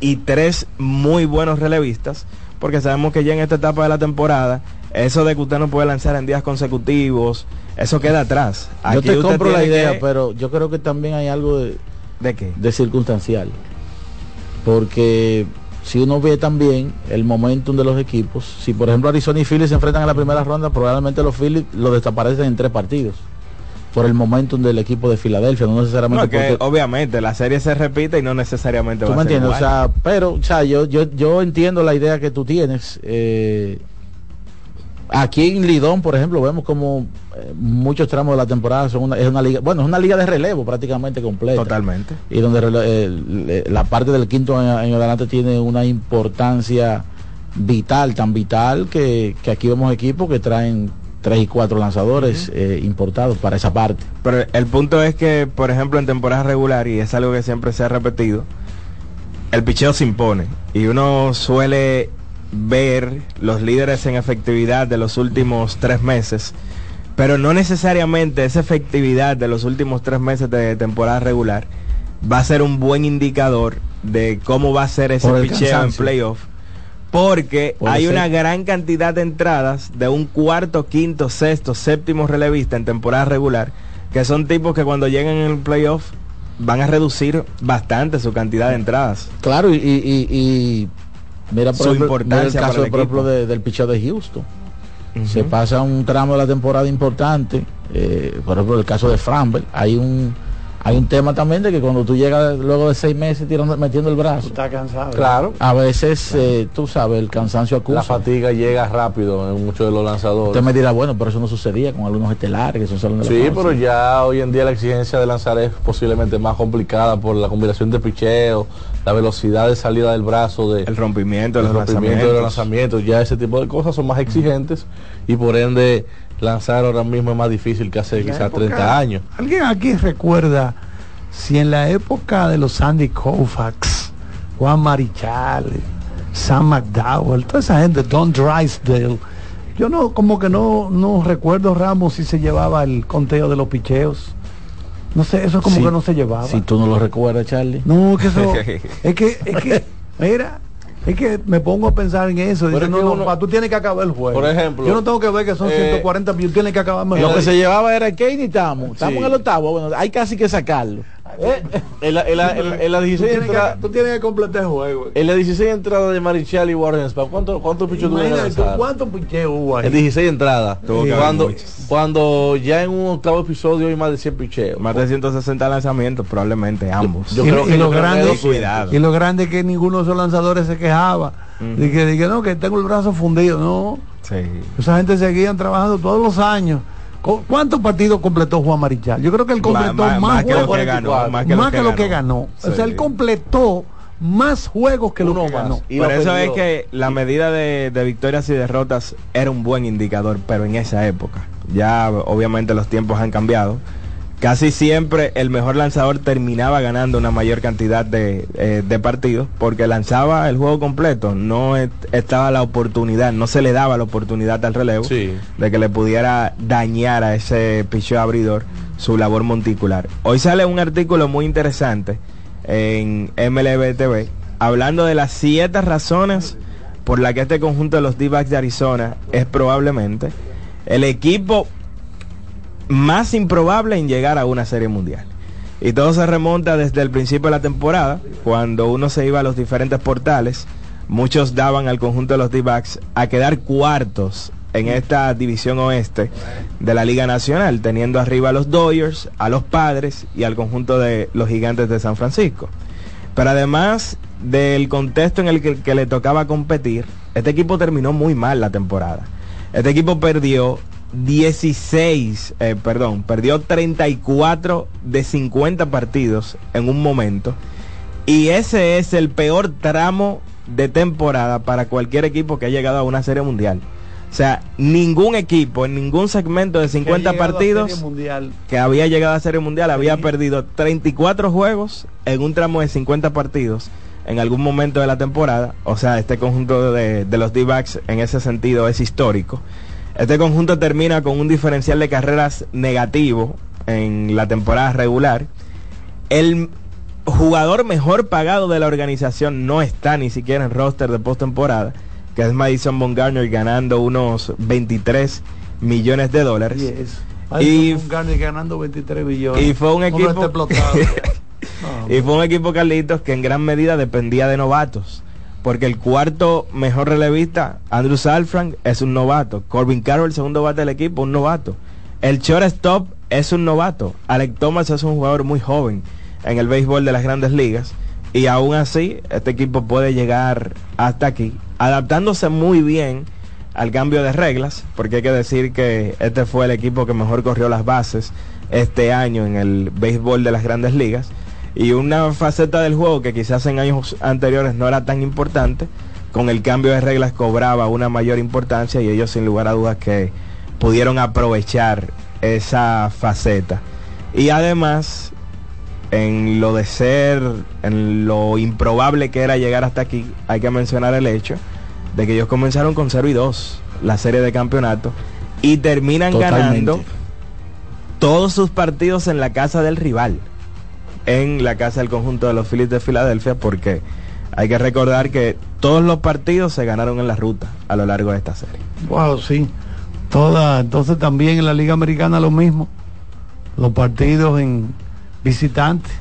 y tres muy buenos relevistas, porque sabemos que ya en esta etapa de la temporada, eso de que usted no puede lanzar en días consecutivos, eso queda atrás. Yo te usted compro la idea, que- pero yo creo que también hay algo de, ¿De qué? de circunstancial. Porque si uno ve también el momentum de los equipos, si por ejemplo Arizona y Phillies se enfrentan en la primera ronda, probablemente los Phillies lo desaparecen en tres partidos. Por el momentum del equipo de Filadelfia, no necesariamente No, que porque obviamente la serie se repite y no necesariamente ¿Tú va me a ser entiendes? O sea, pero, o sea, yo, yo, yo entiendo la idea que tú tienes. eh, aquí en Lidón, por ejemplo, vemos como eh, muchos tramos de la temporada son una, es una liga, bueno, es una liga de relevo prácticamente completa. Totalmente. Y donde eh, la parte del quinto en adelante tiene una importancia vital, tan vital que, que aquí vemos equipos que traen tres y cuatro lanzadores eh, importados para esa parte. Pero el punto es que, por ejemplo, en temporada regular, y es algo que siempre se ha repetido, el picheo se impone. Y uno suele ver los líderes en efectividad de los últimos tres meses, pero no necesariamente esa efectividad de los últimos tres meses de temporada regular va a ser un buen indicador de cómo va a ser ese picheo en playoff. Porque Puede hay ser. una gran cantidad de entradas de un cuarto, quinto, sexto, séptimo relevista en temporada regular, que son tipos que cuando llegan en el playoff van a reducir bastante su cantidad de entradas. Claro, y, y- y- y mira por Su ejemplo, importancia mira el caso el por ejemplo equipo. de- del picheo de Houston. Se pasa un tramo de la temporada importante, eh, por ejemplo el caso de Framber, hay un hay un tema también de que cuando tú llegas luego de seis meses tirando, metiendo el brazo, Está cansado. Claro. a veces eh, tú sabes el cansancio acusa. La fatiga llega rápido en muchos de los lanzadores. Usted me dirá, bueno, pero eso no sucedía con algunos estelares que son la Sí, pero ya hoy en día la exigencia de lanzar es posiblemente más complicada por la combinación de picheo, la velocidad de salida del brazo, de, El rompimiento de el los rompimiento de los lanzamientos. lanzamientos, ya ese tipo de cosas son más exigentes y por ende lanzar ahora mismo es más difícil que hace quizás época- 30 años. ¿Alguien aquí recuerda si en la época de los Sandy Koufax, Juan Marichal, Sam McDowell, toda esa gente, Don Drysdale, yo no, como que no, no recuerdo Ramos si se llevaba el conteo de los picheos. No sé, eso como Sí, que no se llevaba. Si tú no lo recuerdas, Charlie. No, que eso, es que, es que, mira, es que me pongo a pensar en eso. No, que no, uno- pa, tú tienes que acabar el juego. Por ejemplo, yo no tengo que ver que son eh, 140 mil, tú tienes que acabar Lo que se llevaba era que ni estamos. Estamos Sí. en el octavo. Bueno, hay casi que sacarlo. En la, en la- en la- en la 16 tú tienes, entrada- que, tú tienes que completar el juego. en la 16 entrada de Marichal y Warren Spam, ¿cuántos cuántos pichos tuvieron? ¿cuántos picheos hubo ahí? En 16 entradas. Cuando, cuando ya en un octavo episodio hay más de 100 picheos. Más de 160 lanzamientos, probablemente ambos. Yo y, creo y que lo grande, cuidado. y lo grande es que ninguno de esos lanzadores se quejaba. de que, de que no, que tengo el brazo fundido. No, Sí. esa gente seguían trabajando todos los años. ¿Cu- ¿Cuántos partidos completó Juan Marichal? Yo creo que él completó más, que lo juegos que ganó, más más que, que lo lo, que que ganó. O sea, él completó más juegos que lo Uno que más. ganó. Y Por lo eso perdió. es que la medida de, de victorias y derrotas era un buen indicador, pero en esa época. Ya obviamente los tiempos han cambiado. Casi siempre el mejor lanzador terminaba ganando una mayor cantidad de, eh, de partidos porque lanzaba el juego completo. No estaba la oportunidad, no se le daba la oportunidad al relevo Sí. de que le pudiera dañar a ese picheo abridor su labor monticular. Hoy sale un artículo muy interesante en MLB TV hablando de las siete razones por las que este conjunto de los D-backs de Arizona es probablemente el equipo más improbable en llegar a una serie mundial. Y todo se remonta desde el principio de la temporada, cuando uno se iba a los diferentes portales, muchos daban al conjunto de los D-backs a quedar cuartos en esta división oeste de la Liga Nacional, teniendo arriba a los Dodgers, a los Padres y al conjunto de los Gigantes de San Francisco. Pero además del contexto en el que, que le tocaba competir, este equipo terminó muy mal la temporada. Este equipo perdió 16, eh, perdón, perdió 34 de 50 partidos en un momento. Y ese es el peor tramo de temporada para cualquier equipo que ha llegado a una serie mundial. O sea, ningún equipo en ningún segmento de 50 Que ha llegado a partidos Mundial. que había llegado a Serie Mundial había perdido 34 juegos en un tramo de 50 partidos en algún momento de la temporada. O sea, este conjunto de, de los D-backs en ese sentido es histórico. Este conjunto termina con un diferencial de carreras negativo en la temporada regular. El jugador mejor pagado de la organización no está ni siquiera en roster de postemporada, que es Madison Bumgarner ganando unos 23 millones de dólares. Yes. Y- Y Garner ganando 23 billones. y fue un equipo-. Y fue un equipo, Carlitos, que en gran medida dependía de novatos. Porque el cuarto mejor relevista, Andrew Salfrank, es un novato. Corbin Carroll, el segundo bate del equipo, un novato. El shortstop es un novato. Alec Thomas es un jugador muy joven en el béisbol de las grandes ligas. Y aún así, este equipo puede llegar hasta aquí, adaptándose muy bien al cambio de reglas, porque hay que decir que este fue el equipo que mejor corrió las bases este año en el béisbol de las grandes ligas. Y una faceta del juego que quizás en años anteriores no era tan importante, con el cambio de reglas cobraba una mayor importancia y ellos sin lugar a dudas que pudieron aprovechar esa faceta. Y además, en lo de ser, en lo improbable que era llegar hasta aquí, hay que mencionar el hecho de que ellos comenzaron con 0 y 2 la serie de campeonato y terminan Totalmente. ganando todos sus partidos en la casa del rival, en la casa del conjunto de los Phillies de Filadelfia, porque hay que recordar que todos los partidos se ganaron en la ruta a lo largo de esta serie. Wow, sí. Toda, entonces también en la Liga Americana lo mismo. Los partidos en visitantes.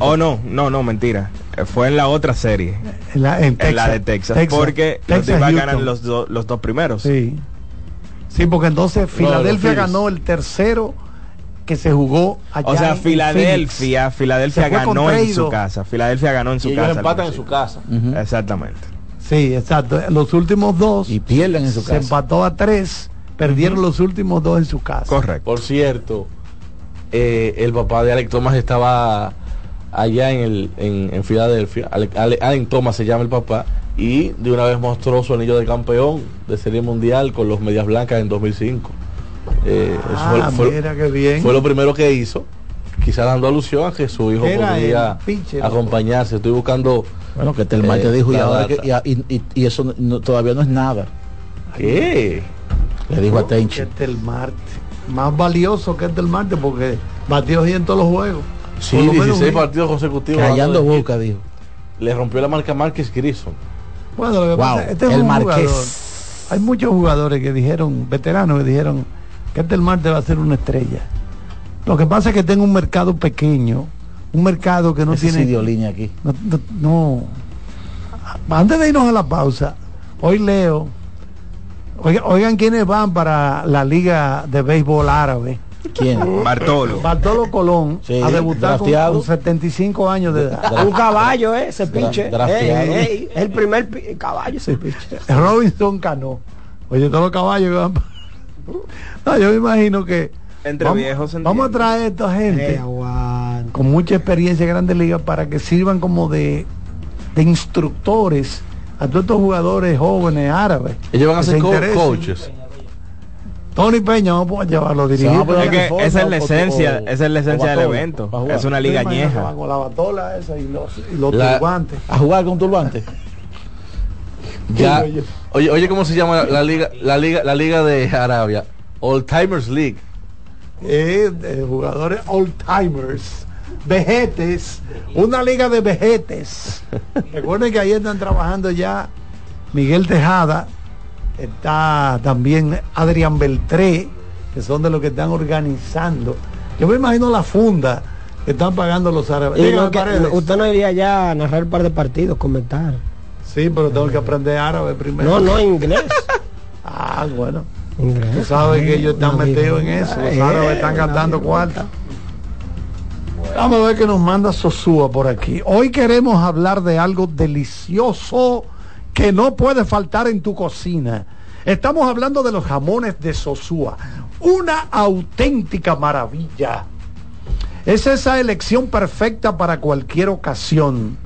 oh no, no, no, mentira. Fue en la otra serie. En la, en en la Texas. de Texas, Texas. porque Texas, los ganan los, do- los dos primeros. Sí. Sí, porque entonces Filadelfia ganó el tercero que se jugó allá. O sea, en Filadelfia, Phoenix. Filadelfia Se ganó en su casa. Filadelfia ganó en su Y ellos casa. empatan en su casa. Exactamente. Sí, exacto. Los últimos dos. Y pierden en su Se casa. empató a tres. Perdieron los últimos dos en su casa. Correcto. Por cierto, eh, el papá de Alec Thomas estaba allá en, el, en, en Filadelfia. Alec, Alec- Alec Thomas se llama el papá. Y de una vez mostró su anillo de campeón de Serie Mundial con los Medias Blancas en 2005. Eh, eso Ah, fue, fue- mira qué bien. fue lo primero que hizo. Quizá dando alusión a que su hijo Era podría acompañarse. Estoy buscando. Bueno, que el te eh, dijo y ahora que, y, y- y eso no- todavía no es nada. ¿Qué? Le dijo a Que Tenchi. el Marte. Más valioso que este el Marte porque batió bien en todos los juegos. Sí, lo menos 16 bien. partidos consecutivos. Callando boca, dijo. Le rompió la marca Márquez Grison. Bueno, lo que Wow, pasa este es el un Marqués. jugador. Hay muchos jugadores que dijeron, veteranos que dijeron que este el Marte va a ser una estrella. Lo que pasa es que tengo un mercado pequeño un mercado que no Ese tiene... sí dio línea aquí. No, no- no. Antes de irnos a la pausa, hoy leo, oigan, oigan quiénes van para la Liga de Béisbol Árabe. ¿Quién? Bartolo. Bartolo Colón Sí, a debutar con, drafteado. con 75 años de edad. Un caballo, eh, ese piche. drafteado. Ey, ey, el primer caballo ese piche. Robinson Cano. Oye, todos los caballos que van pa- No, yo me imagino que Entre vamos, viejos vamos a traer a esta gente Eh, con mucha experiencia en Grandes Ligas para que sirvan como de, de instructores a todos estos jugadores jóvenes árabes. Ellos van a ser se co- interesen. coaches. Tony Peña, vamos a llevarlo a dirigir. Se van a poner Es que esa es la o- esencia, o- esa es la o esencia del evento. Es una ¿Te liga añeja. Con la batola esa y los, y los La- turbantes. A jugar con turbante. Ya, Oye. oye, ¿cómo se llama la liga, la liga, la liga de Arabia? Old Timers League. Eh, de jugadores old timers, vejetes, una liga de vejetes. Recuerden que ahí están trabajando ya Miguel Tejada, está también Adrián Beltré, que son de los que están organizando. Yo me imagino la funda que están pagando los árabes. Dígame, que- usted no iría ya a narrar un par de partidos, comentar. Sí, pero tengo que aprender árabe primero. No, no, inglés. Ah, bueno. Inglés. Tú sabes que ellos están metidos en eso. Los Eh, árabes están gastando vida. cuarta. Vamos a ver que nos manda Sosúa por aquí. Hoy queremos hablar de algo delicioso que no puede faltar en tu cocina. Estamos hablando de los jamones de Sosúa. Una auténtica maravilla. Es esa elección perfecta para cualquier ocasión,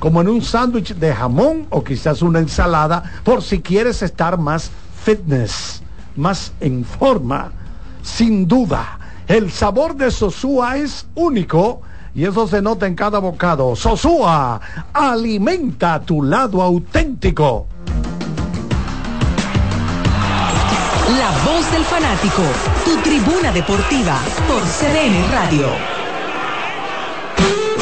como en un sándwich de jamón o quizás una ensalada, por si quieres estar más fitness, más en forma. Sin duda, el sabor de Sosúa es único y eso se nota en cada bocado. Sosúa, alimenta tu lado auténtico. La voz del fanático, tu tribuna deportiva por CDN Radio.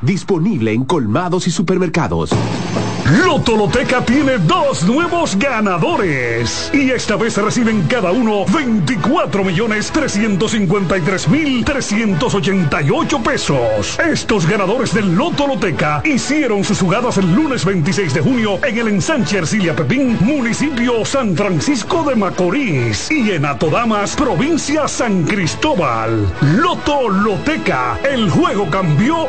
disponible en colmados y supermercados. Lotoloteca tiene dos nuevos ganadores y esta vez reciben cada uno 24 millones 353 mil 388 pesos. Estos ganadores del Lotoloteca hicieron sus jugadas el lunes 26 de junio en el ensanche Ercilia Pepín, municipio San Francisco de Macorís y en Atodamas, provincia San Cristóbal. Lotoloteca, el juego cambió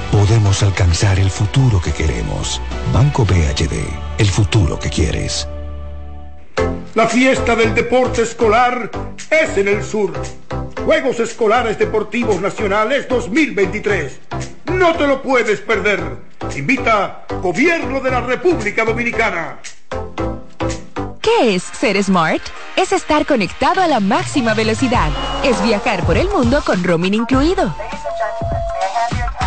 podemos alcanzar el futuro que queremos. Banco BHD, el futuro que quieres. La fiesta del deporte escolar es en el sur. Juegos Escolares Deportivos Nacionales 2023. No te lo puedes perder. Invita Gobierno de la República Dominicana. ¿Qué es ser smart? Es estar conectado a la máxima velocidad. Es viajar por el mundo con roaming incluido.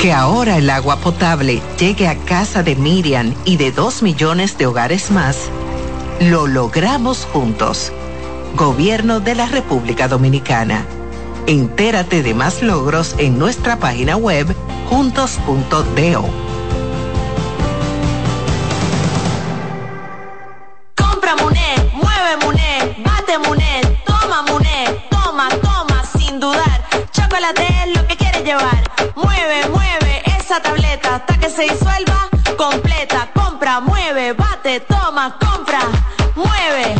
Que ahora el agua potable llegue a casa de Miriam y de dos millones de hogares más, lo logramos juntos. Gobierno de la República Dominicana. Entérate de más logros en nuestra página web juntos.do. Compra Muné, mueve bate toma toma, toma, sin dudar. Chocolate es lo que quieres llevar. Esa tableta hasta que se disuelva completa. Compra, mueve, bate, toma, compra, mueve,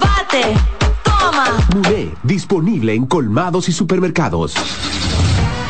bate, toma. Muné, disponible en colmados y supermercados.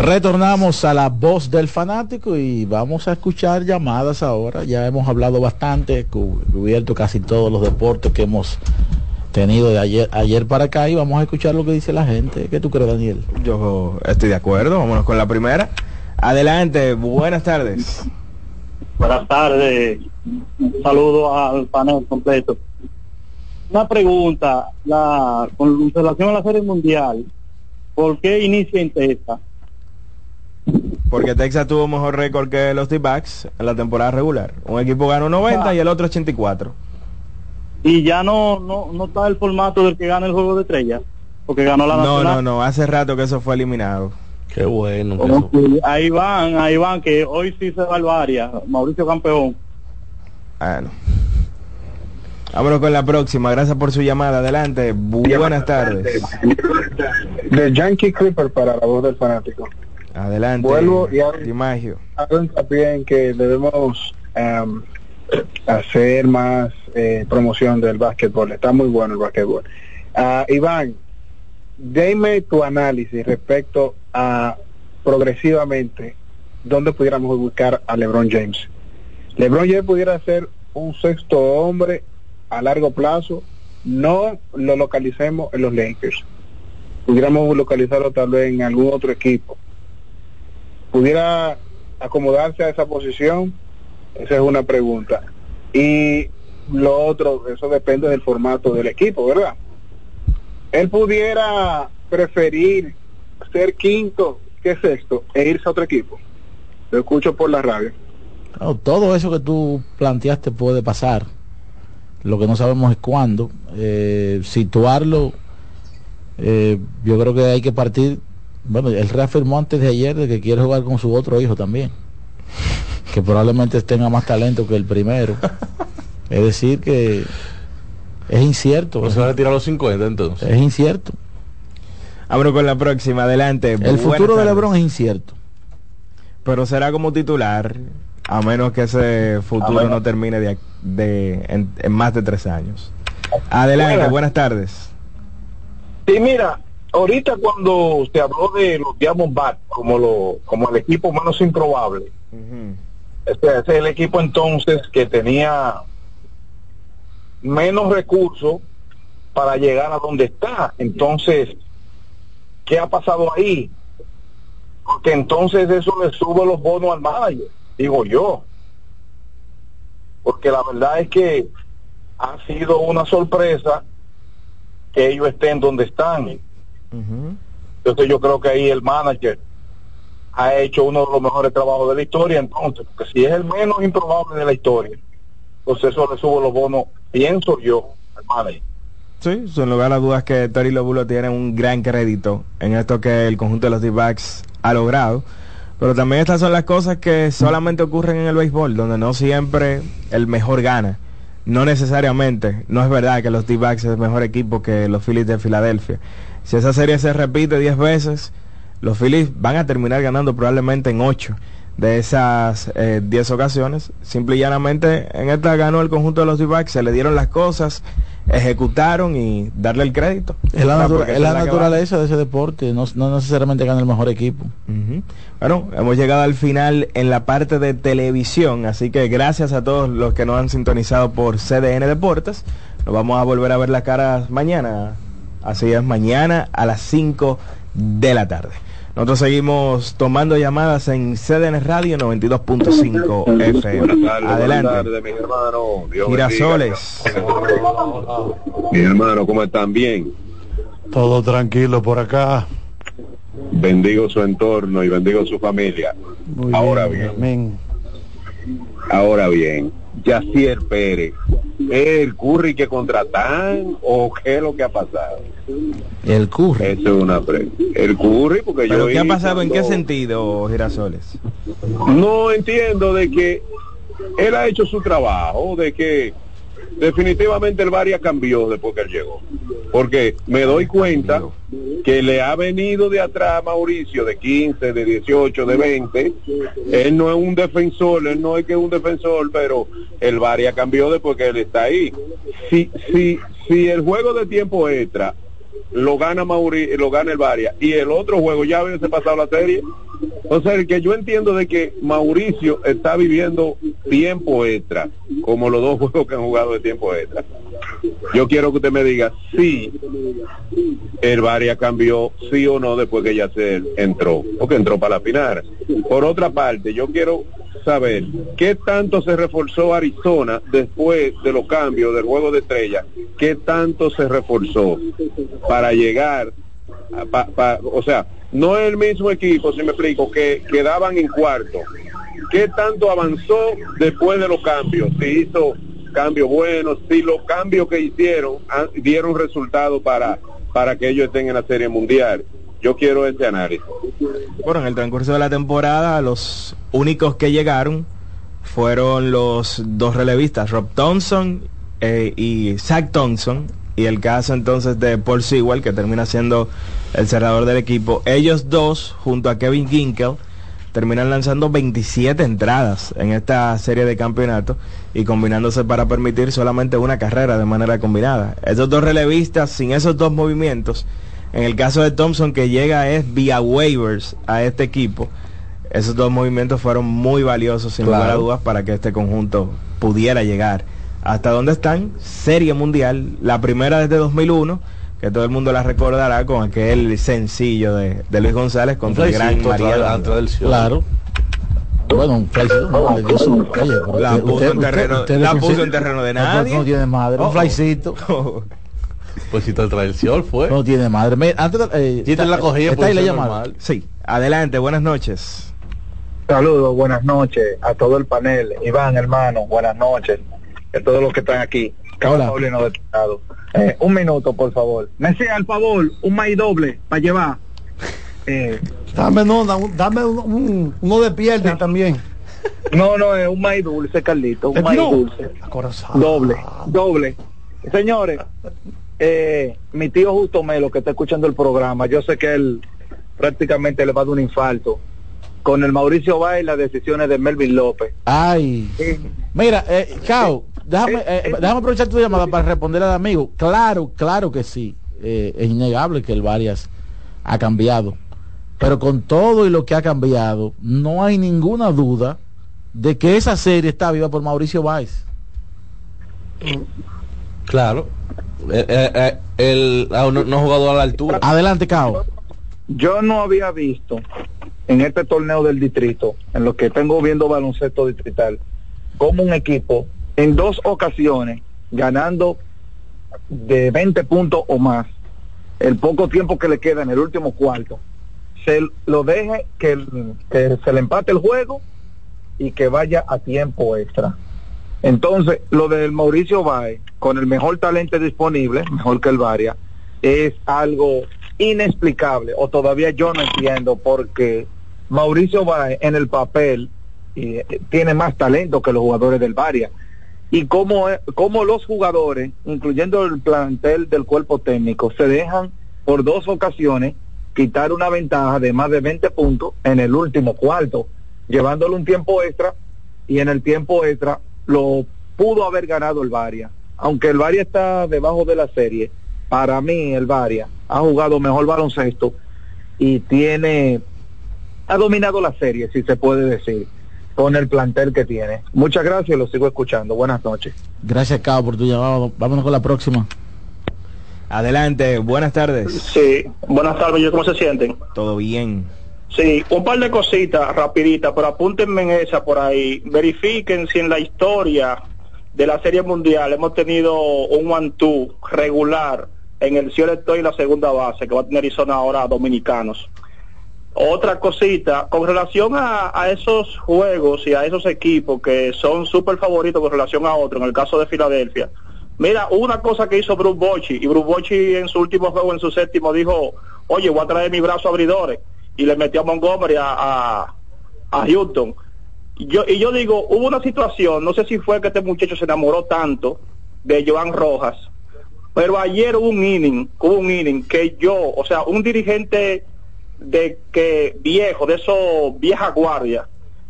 Retornamos a la voz del fanático y vamos a escuchar llamadas ahora. Ya hemos hablado bastante, cu- cubierto casi todos los deportes que hemos tenido de ayer, ayer para acá y vamos a escuchar lo que dice la gente. ¿Qué tú crees, Daniel? Yo estoy de acuerdo, vámonos con la primera. Adelante, buenas tardes. Buenas tardes. Un saludo al panel completo. Una pregunta, la, con relación a la Serie Mundial, ¿por qué inicia en Texas? Porque Texas tuvo mejor récord que los D-Backs en la temporada regular. Un equipo ganó 90 y el otro 84. Y ya no, no, no está el formato del que gana el juego de estrellas, porque ganó la No, nacional. no, no, hace rato que eso fue eliminado. Qué bueno. Ahí van, ahí van, que hoy sí se va al Varia, Mauricio Campeón. Bueno. Vámonos con la próxima. Gracias por su llamada. Adelante. Buenas tardes. De Yankee Clipper para la voz del fanático. Adelante. Vuelvo y hago, hincapié en que debemos em, hacer más eh, promoción del básquetbol. Está muy bueno el básquetbol. Ah, Iván, dime tu análisis respecto a progresivamente dónde pudiéramos ubicar a LeBron James. LeBron James pudiera ser un sexto hombre a largo plazo. No lo localicemos en los Lakers. Pudiéramos localizarlo tal vez en algún otro equipo pudiera acomodarse a esa posición? Esa es una pregunta. Y lo otro, eso depende del formato del equipo, ¿verdad? Él pudiera preferir ser quinto que sexto e irse a otro equipo. Lo escucho por la radio. No, todo eso que tú planteaste puede pasar. Lo que no sabemos es cuándo. Eh, situarlo, eh, yo creo que hay que partir. Bueno, él reafirmó antes de ayer de que quiere jugar con su otro hijo también. Que probablemente tenga más talento que el primero. es decir, que es incierto. Pues se va a retirar a los 50 entonces. Es incierto. Vámonos con la próxima. Adelante. El Buenas futuro de tardes. LeBron es incierto. Pero será como titular. a menos que ese futuro no termine de, de en, en más de tres años. Adelante, Buenas. buenas tardes. Sí, mira, ahorita cuando se habló de los Diamondbacks como lo, como el equipo menos improbable, este, ese es el equipo entonces que tenía menos recursos para llegar a donde está. Entonces, ¿qué ha pasado ahí? Porque entonces eso le sube los bonos al manager, digo yo. Porque la verdad es que ha sido una sorpresa que ellos estén donde están. Entonces yo creo que ahí el manager ha hecho uno de los mejores trabajos de la historia, entonces, porque si es el menos improbable de la historia, entonces eso le sube los bonos, pienso yo, al manager. Sí, sin lugar a dudas que Tori Lobulo tiene un gran crédito en esto que el conjunto de los D-backs ha logrado. Pero también estas son las cosas que solamente ocurren en el béisbol, donde no siempre el mejor gana. No necesariamente, no es verdad que los D-backs es mejor equipo que los Phillies de Filadelfia. Si esa serie se repite 10 veces, los Phillies van a terminar ganando probablemente en 8 de esas 10 ocasiones. Simple y llanamente en esta ganó el conjunto de los D-backs, se le dieron las cosas, ejecutaron y darle el crédito. Es la, Ah, natura- porque es esa la la que naturaleza de ese deporte, no, no necesariamente gana el mejor equipo. Bueno, hemos llegado al final en la parte de televisión, así que gracias a todos los que nos han sintonizado por CDN Deportes. Nos vamos a volver a ver las caras mañana. Así es, mañana a las 5 de la tarde. Nosotros seguimos tomando llamadas en CDN Radio 92.5 FM. Buenas tardes, Adelante. buenas tardes, mi hermano. Dios Girasoles. bendiga. Mi hermano, ¿cómo están? Bien. Todo tranquilo por acá. Bendigo su entorno y bendigo su familia. Muy Ahora bien. bien. amén. Ahora bien, Yacier Pérez, ¿es el Curry que contratan o qué es lo que ha pasado? El Curry. Eso es una. El Curry, porque ¿Pero yo qué ha pasado? ¿En qué sentido, Girasoles? No entiendo de que él ha hecho su trabajo, de que definitivamente el Varia cambió después que él llegó. Porque me doy cuenta que le ha venido de atrás a Mauricio de 15, de 18, de 20. Él no es un defensor, él no es que es un defensor, pero el Varia cambió después que él está ahí. Si, si, si el juego de tiempo extra lo gana Mauri, lo gana el Varia y el otro juego ya hubiese pasado la serie. Entonces, el que yo entiendo de que Mauricio está viviendo tiempo extra, como los dos juegos que han jugado de tiempo extra. Yo quiero que usted me diga si el Varia cambió, sí o no, después que ya se entró, porque entró para la final. Por otra parte, yo quiero saber qué tanto se reforzó Arizona después de los cambios del juego de estrella, qué tanto se reforzó para llegar, a- pa- o sea, no es el mismo equipo, si me explico, que quedaban en cuarto. ¿Qué tanto avanzó después de los cambios? Si hizo cambios buenos, si los cambios que hicieron ah, dieron resultados para, para que ellos estén en la Serie Mundial. Yo quiero ese análisis. Bueno, en el transcurso de la temporada, los únicos que llegaron fueron los dos relevistas, Rob Thompson eh, y Zach Thompson, y el caso entonces de Paul Sewell, que termina siendo el cerrador del equipo. Ellos dos, junto a Kevin Ginkel, terminan lanzando 27 entradas en esta serie de campeonatos y combinándose para permitir solamente una carrera de manera combinada. Esos dos relevistas, sin esos dos movimientos, en el caso de Thompson que llega es vía waivers a este equipo, esos dos movimientos fueron muy valiosos sin lugar a dudas para que este conjunto pudiera llegar. ¿Hasta dónde están? Serie Mundial, la primera desde 2001, que todo el mundo la recordará con aquel sencillo de, de Luis González contra el gran María. Claro. Bueno, un flycito, no, le dio su- oye, pero La usted- puso usted- en terreno- usted- la puso en terreno de nadie. No, tiene madre, Oh. un flycito. Pues si te trae el sol fue. No tiene madre. Mira, antes eh, Si te la cogía, está ahí la llamada. Sí, adelante, buenas noches. Saludos, buenas noches a todo el panel. Iván, hermano, buenas noches. A todos los que están aquí. De Tostado. Eh, un minuto, por favor. Me sea, al favor, un maíz doble para llevar. Eh, Dame, no, da- dame un- un- uno de pierna también. no, no, es un maíz dulce, Carlito. Un maíz no. dulce. Corazón. Doble, doble. Señores, eh, mi tío Justo Melo, que está escuchando el programa, yo sé que él prácticamente le va a dar un infarto con el Mauricio Bay y las decisiones de Melvin López. Ay. Mira, eh, Cao, déjame, eh, déjame aprovechar tu llamada para responder al amigo. Claro, claro que sí. Eh, es innegable que el Varias ha cambiado. Pero con todo y lo que ha cambiado, no hay ninguna duda de que esa serie está viva por Mauricio Báez. Claro. Eh, eh, eh, él ah, no, no ha jugado a la altura. Adelante, Cao. Yo no había visto en este torneo del distrito, en lo que tengo viendo baloncesto distrital, como un equipo en dos ocasiones ganando de 20 puntos o más, el poco tiempo que le queda en el último cuarto, se lo deje que, el- que se le empate el juego y que vaya a tiempo extra. Entonces, lo del Mauricio Baez, con el mejor talento disponible, mejor que el Varia, es algo inexplicable, o todavía yo no entiendo, porque Mauricio Baez en el papel eh, tiene más talento que los jugadores del Varia. Y cómo, es- cómo los jugadores, incluyendo el plantel del cuerpo técnico, se dejan por dos ocasiones quitar una ventaja de más de 20 puntos en el último cuarto, llevándole un tiempo extra y en el tiempo extra lo pudo haber ganado el Varia. Aunque el Varia está debajo de la serie, para mí el Varia ha jugado mejor baloncesto y tiene ha dominado la serie, si se puede decir, con el plantel que tiene. Muchas gracias, lo sigo escuchando. Buenas noches. Gracias, Cao, por tu llamado. Vámonos con la próxima. Adelante, buenas tardes. Sí, buenas tardes, ¿cómo se sienten? Todo bien. Sí, un par de cositas rapiditas, pero apúntenme en esa por ahí. Verifiquen si en la historia de la Serie Mundial hemos tenido un one-two regular en el cielo estoy en la segunda base, que va a tener Arizona ahora dominicanos. Otra cosita, con relación a, esos juegos y a esos equipos que son súper favoritos con relación a otros, en el caso de Filadelfia, mira, una cosa que hizo Bruce Bochy, y Bruce Bochy en su último juego, en su séptimo, dijo, oye, voy a traer mi brazo abridores, y le metió a Montgomery a, a, a Houston. Y yo, y yo digo, hubo una situación, no sé si fue que este muchacho se enamoró tanto de Joan Rojas, pero ayer hubo un inning, hubo un inning que yo, o sea, un dirigente de que viejo, de esos vieja guardia,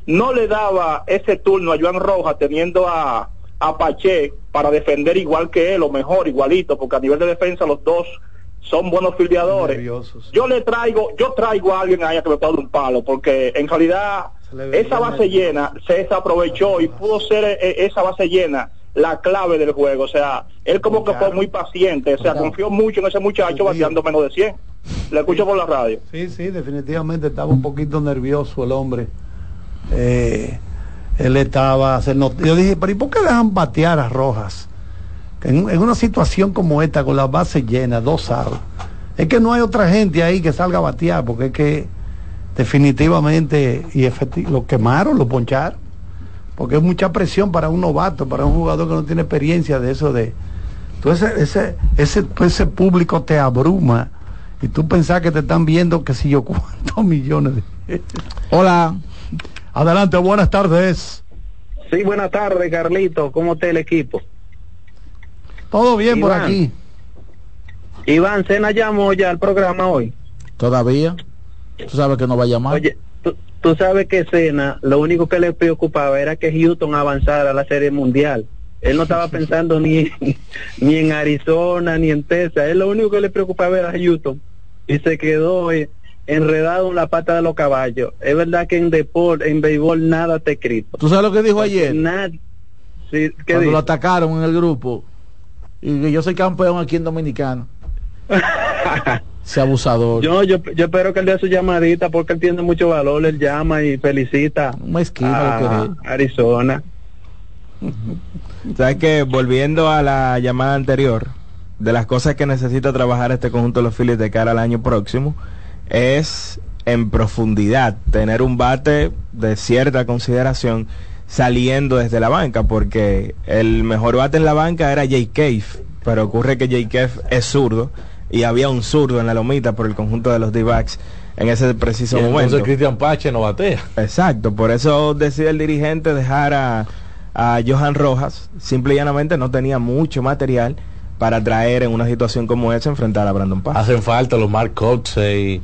no le daba ese turno a Joan Rojas teniendo a, a Pache para defender igual que él, o mejor, igualito, porque a nivel de defensa los dos son buenos fildeadores. Yo le traigo, yo traigo a alguien ahí que me pueda un palo, porque en realidad esa base llena se desaprovechó y pudo ser eh, esa base llena la clave del juego. O sea, él como que fue muy paciente, o sea, confió mucho en ese muchacho bateando menos de 100. Le escucho por la radio. Sí, sí, definitivamente estaba un poquito nervioso el hombre. Eh, él estaba, yo dije, pero ¿y por qué dejan batear a Rojas? En, en una situación como esta, con las bases llenas, dos outs, es que no hay otra gente ahí que salga a batear, porque es que definitivamente, y lo quemaron, lo poncharon, porque es mucha presión para un novato, para un jugador que no tiene experiencia de eso de... Entonces ese, ese, ese público te abruma y tú pensás que te están viendo que si yo cuántos millones de Hola. Adelante, buenas tardes. Sí, buenas tardes, Carlito. ¿Cómo está el equipo? Todo bien por aquí. Iván, Cena llamó ya al programa hoy. Todavía. Tú sabes que no va a llamar. Oye, tú, tú sabes que Cena, lo único que le preocupaba era que Houston avanzara a la Serie Mundial. Él no estaba pensando ni, ni en Arizona, ni en Texas. Él lo único que le preocupaba era Houston. Y se quedó eh, enredado en la pata de los caballos. Es verdad que en deporte, en béisbol, nada está escrito. ¿Tú sabes lo que dijo ayer? Nada. Sí, ¿qué Cuando dijo? lo atacaron en el grupo. Y que yo soy campeón aquí en Dominicano. Ese abusador. Yo, yo, yo espero que él dé su llamadita porque él tiene mucho valor. Él llama y felicita a Arizona. Sabes que volviendo a la llamada anterior, de las cosas que necesita trabajar este conjunto de los Phillies de cara al año próximo es en profundidad tener un bate de cierta consideración saliendo desde la banca, porque el mejor bate en la banca era Jay Cave, pero ocurre que Jay Cave es zurdo y había un zurdo en la lomita por el conjunto de los D-backs en ese preciso Y momento. entonces Cristian Pache no batea. Exacto, por eso decide el dirigente dejar a, a Johan Rojas. Simple y llanamente no tenía mucho material para traer en una situación como esa enfrentar a Brandon Paz. Hacen falta los Mark Coates y,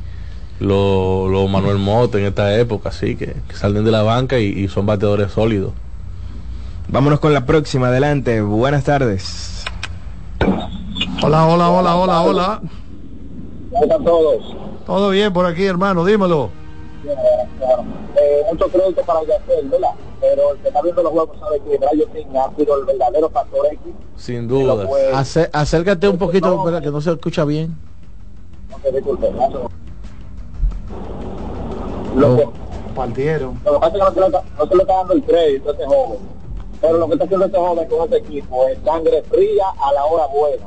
los lo Manuel Mota en esta época, así que, que salen de la banca y, y son bateadores sólidos. Vámonos con la próxima, adelante. Buenas tardes. Hola, hola, hola, hola, hola. ¿Cómo están todos? Todo bien por aquí, hermano, dímelo. Eh, mucho crédito para Yacel, ¿verdad? Pero el que está viendo los juegos sabe que Brian King ha sido el verdadero factor X. Sin duda. Acércate un poquito, espera, que no se escucha bien. Ok, disculpe. Lo que, Partieron. lo que pasa es que no se, le, está- no se le está dando el crédito a este joven. Pero lo que está haciendo este joven con este equipo es sangre fría a la hora buena.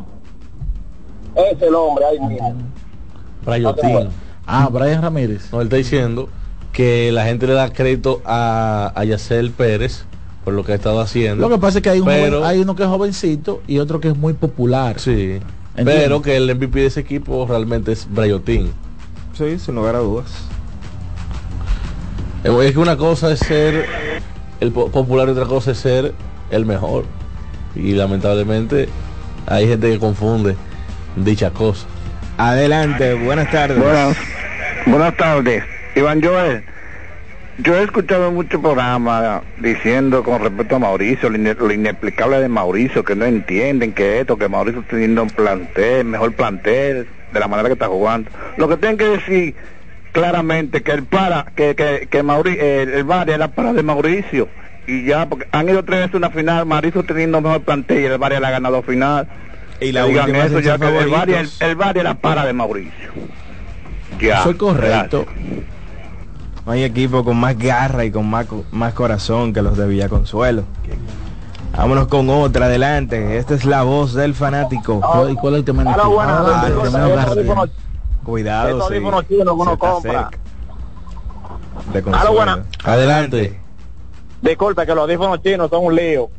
Es el hombre ahí mismo. Brayotín. Ah, Brian Ramírez. No, él está diciendo que la gente le da crédito a, a Yacel Pérez por lo que ha estado haciendo. Lo que pasa es que hay, un pero, joven- hay uno que es jovencito y otro que es muy popular. Sí. ¿Entiendes? Pero que el MVP de ese equipo realmente es Brayotín. Sí, sin lugar a dudas. Es que una cosa es ser el po- popular y otra cosa es ser el mejor. Y lamentablemente hay gente que confunde dicha cosa. Adelante, buenas tardes. Buenas, buenas tardes. Iván Joel, yo he escuchado muchos programas diciendo con respecto a Mauricio, lo, ine- lo inexplicable de Mauricio, que no entienden que esto, que Mauricio está teniendo un plantel, mejor plantel, de la manera que está jugando. Lo que tienen que decir claramente que el para, que, que, que Mauri, el, el Varia era para de Mauricio. Y ya, porque han ido tres veces a una final, Mauricio teniendo mejor plantel y el Varia le ha ganado final. Y la digan última eso, ya que el. Varia, el, era para de Mauricio. Ya. Soy correcto. No hay equipo con más garra y con más, más corazón que los de Villaconsuelo. Vámonos con otra, adelante. Esta es la voz del fanático. ¿Y cuál es el tema? Estos audífonos-. Cuidado, estos sí. audífonos chinos que uno compra. buena. Adelante. Disculpe que los audífonos chinos son un lío.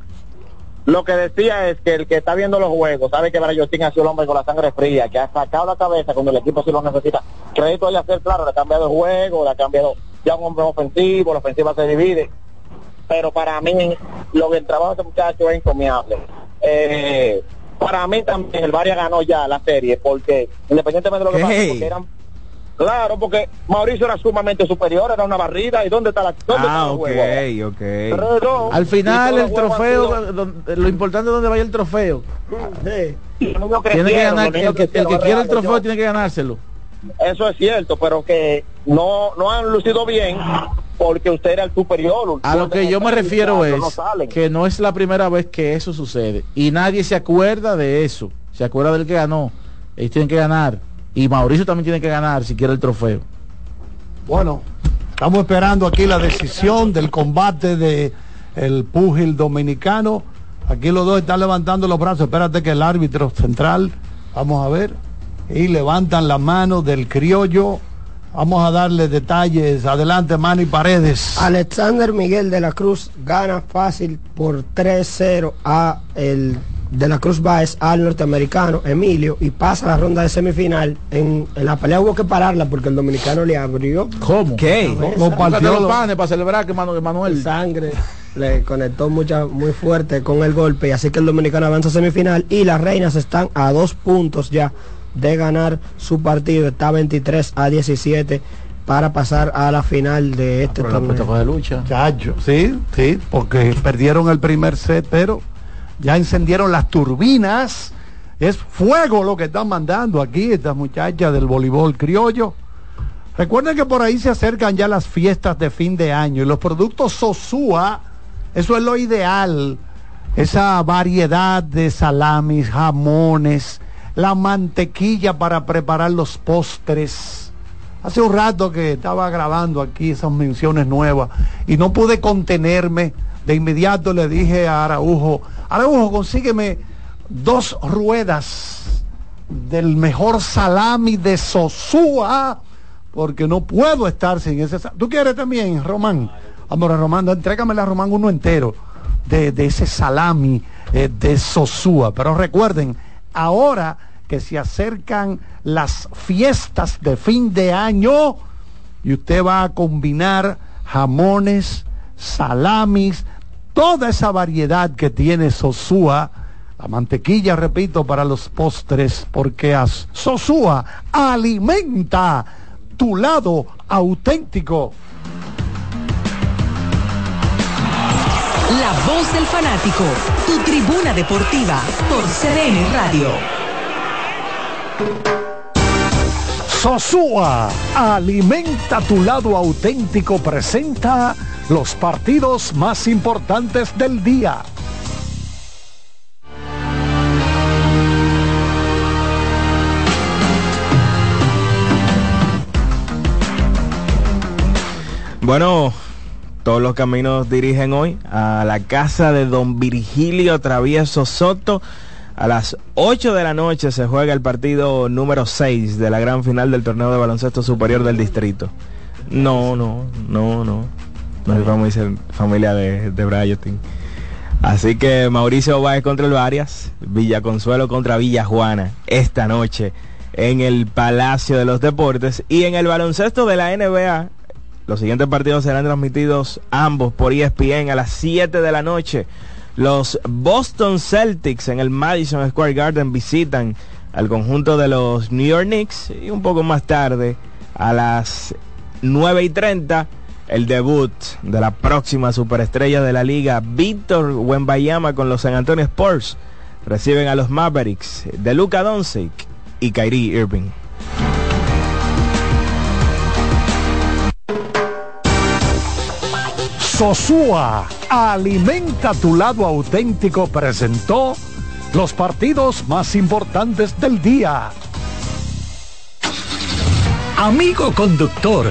Lo que decía es que el que está viendo los juegos sabe que Brayotín ha sido el hombre con la sangre fría, que ha sacado la cabeza cuando el equipo sí lo necesita. Crédito hay hacer, claro, le ha cambiado el juego, le ha cambiado ya un hombre ofensivo, la ofensiva se divide. Pero para mí, lo que el trabajo de este muchacho es encomiable. Eh, para mí también el Varia ganó ya la serie, porque independientemente de lo que Hey. porque eran Claro, porque Mauricio era sumamente superior, era una barrida. ¿Y dónde está la dónde está Ah, el ok, juego? ok. Pero- Al final el trofeo, sido- lo importante es donde vaya el trofeo. Tiene que ganar, el que, el que quiera el trofeo Yo- tiene que ganárselo. Eso es cierto, pero que no no han lucido bien porque usted era el superior. A lo que yo me refiero es No que no es la primera vez que eso sucede y nadie se acuerda de eso. Se acuerda del que ganó. Ellos tienen que ganar y Mauricio también tiene que ganar si quiere el trofeo. Bueno, estamos esperando aquí la decisión del combate de el púgil dominicano. Aquí los dos están levantando los brazos. Espérate que el árbitro central, vamos a ver, y levantan la mano del criollo. Vamos a darle detalles. Adelante, Manny Paredes. Alexander Miguel de la Cruz gana fácil por 3-0 a el de la Cruz Baez al norteamericano Emilio y pasa a la ronda de semifinal. En, en la pelea hubo que pararla porque el dominicano le abrió. ¿Cómo? ¿Qué? Lo partió los lo- panes para celebrar que Manu- que Manuel. Sangre le conectó mucha, muy fuerte con el golpe y así que el dominicano avanza a semifinal y las reinas están a dos puntos ya de ganar su partido. Está 23 a 17 para pasar a la final de este la torneo. de lucha. Chacho, sí, sí, porque perdieron el primer set, pero ya encendieron las turbinas. Es fuego lo que están mandando aquí estas muchachas del voleibol criollo. Recuerden que por ahí se acercan ya las fiestas de fin de año y los productos Sosúa, eso es lo ideal. Esa variedad de salamis, jamones, la mantequilla para preparar los postres. Hace un rato que estaba grabando aquí esas menciones nuevas y no pude contenerme. De inmediato le dije a Araujo, Araujo, consígueme dos ruedas del mejor salami de Sosúa, porque no puedo estar sin ese. sa- ¿Tú quieres también, Román? Amor, Román, entrégamela Román uno entero de, de ese salami eh, de Sosúa. Pero recuerden, ahora que se acercan las fiestas de fin de año y usted va a combinar jamones, salamis, toda esa variedad que tiene Sosúa, la mantequilla, repito, para los postres, porque Sosúa alimenta tu lado auténtico. La voz del fanático, tu tribuna deportiva por CDN Radio. Sosúa, alimenta tu lado auténtico, presenta los partidos más importantes del día. Bueno, todos los caminos dirigen hoy a la casa de don Virgilio Travieso Soto. A las 8 de la noche se juega el partido número 6 de la gran final del torneo de baloncesto superior del distrito. No, no, no, no. No es familia, familia de, de Bryotin. Así que Mauricio Báez contra el Varias, Villa Consuelo contra Villa Juana esta noche en el Palacio de los Deportes y en el baloncesto de la NBA. Los siguientes partidos serán transmitidos ambos por ESPN a las 7 de la noche. Los Boston Celtics en el Madison Square Garden visitan al conjunto de los New York Knicks y un poco más tarde a las 9 y 30 el debut de la próxima superestrella de la liga, Víctor Wembayama con los San Antonio Spurs. Reciben a los Mavericks de Luka Doncic y Kyrie Irving. Sosúa, alimenta tu lado auténtico, presentó los partidos más importantes del día. Amigo conductor,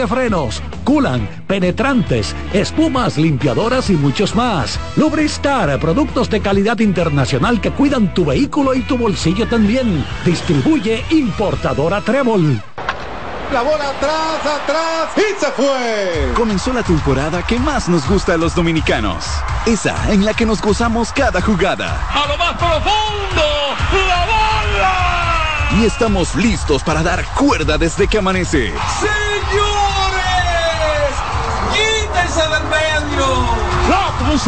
de frenos, culan, penetrantes, espumas, limpiadoras y muchos más. Lubristar, productos de calidad internacional que cuidan tu vehículo y tu bolsillo también. Distribuye importadora Trébol. La bola atrás, atrás y se fue. Comenzó la temporada que más nos gusta a los dominicanos. Esa en la que nos gozamos cada jugada. A lo más profundo, la bola. Y estamos listos para dar cuerda desde que amanece. Señores,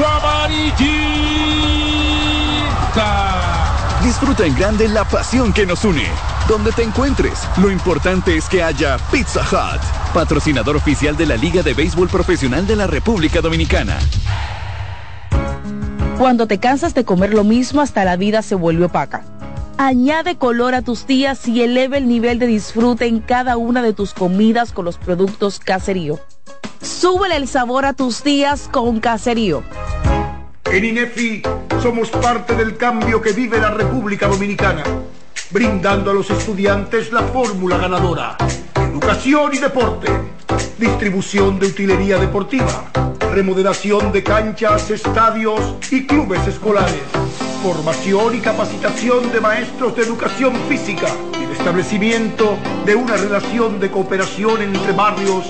amarillita. Disfruta en grande la pasión que nos une. Donde te encuentres, lo importante es que haya Pizza Hut, patrocinador oficial de la Liga de Béisbol Profesional de la República Dominicana. Cuando te cansas de comer lo mismo hasta la vida se vuelve opaca. Añade color a tus días y eleva el nivel de disfrute en cada una de tus comidas con los productos Caserío. Súbele el sabor a tus días con Caserío. En INEFI somos parte del cambio que vive la República Dominicana, brindando a los estudiantes la fórmula ganadora. Educación y deporte, distribución de utilería deportiva, remodelación de canchas, estadios y clubes escolares formación y capacitación de maestros de educación física y el establecimiento de una relación de cooperación entre barrios,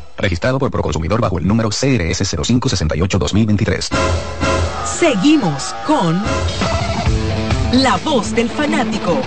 Registrado por Proconsumidor bajo el número CRS 0568-2023. Seguimos con La Voz del Fanático.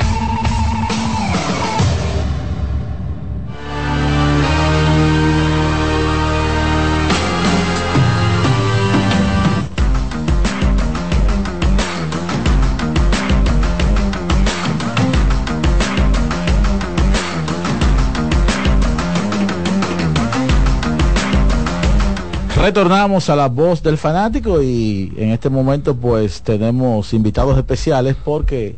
Retornamos a la voz del fanático y en este momento pues tenemos invitados especiales porque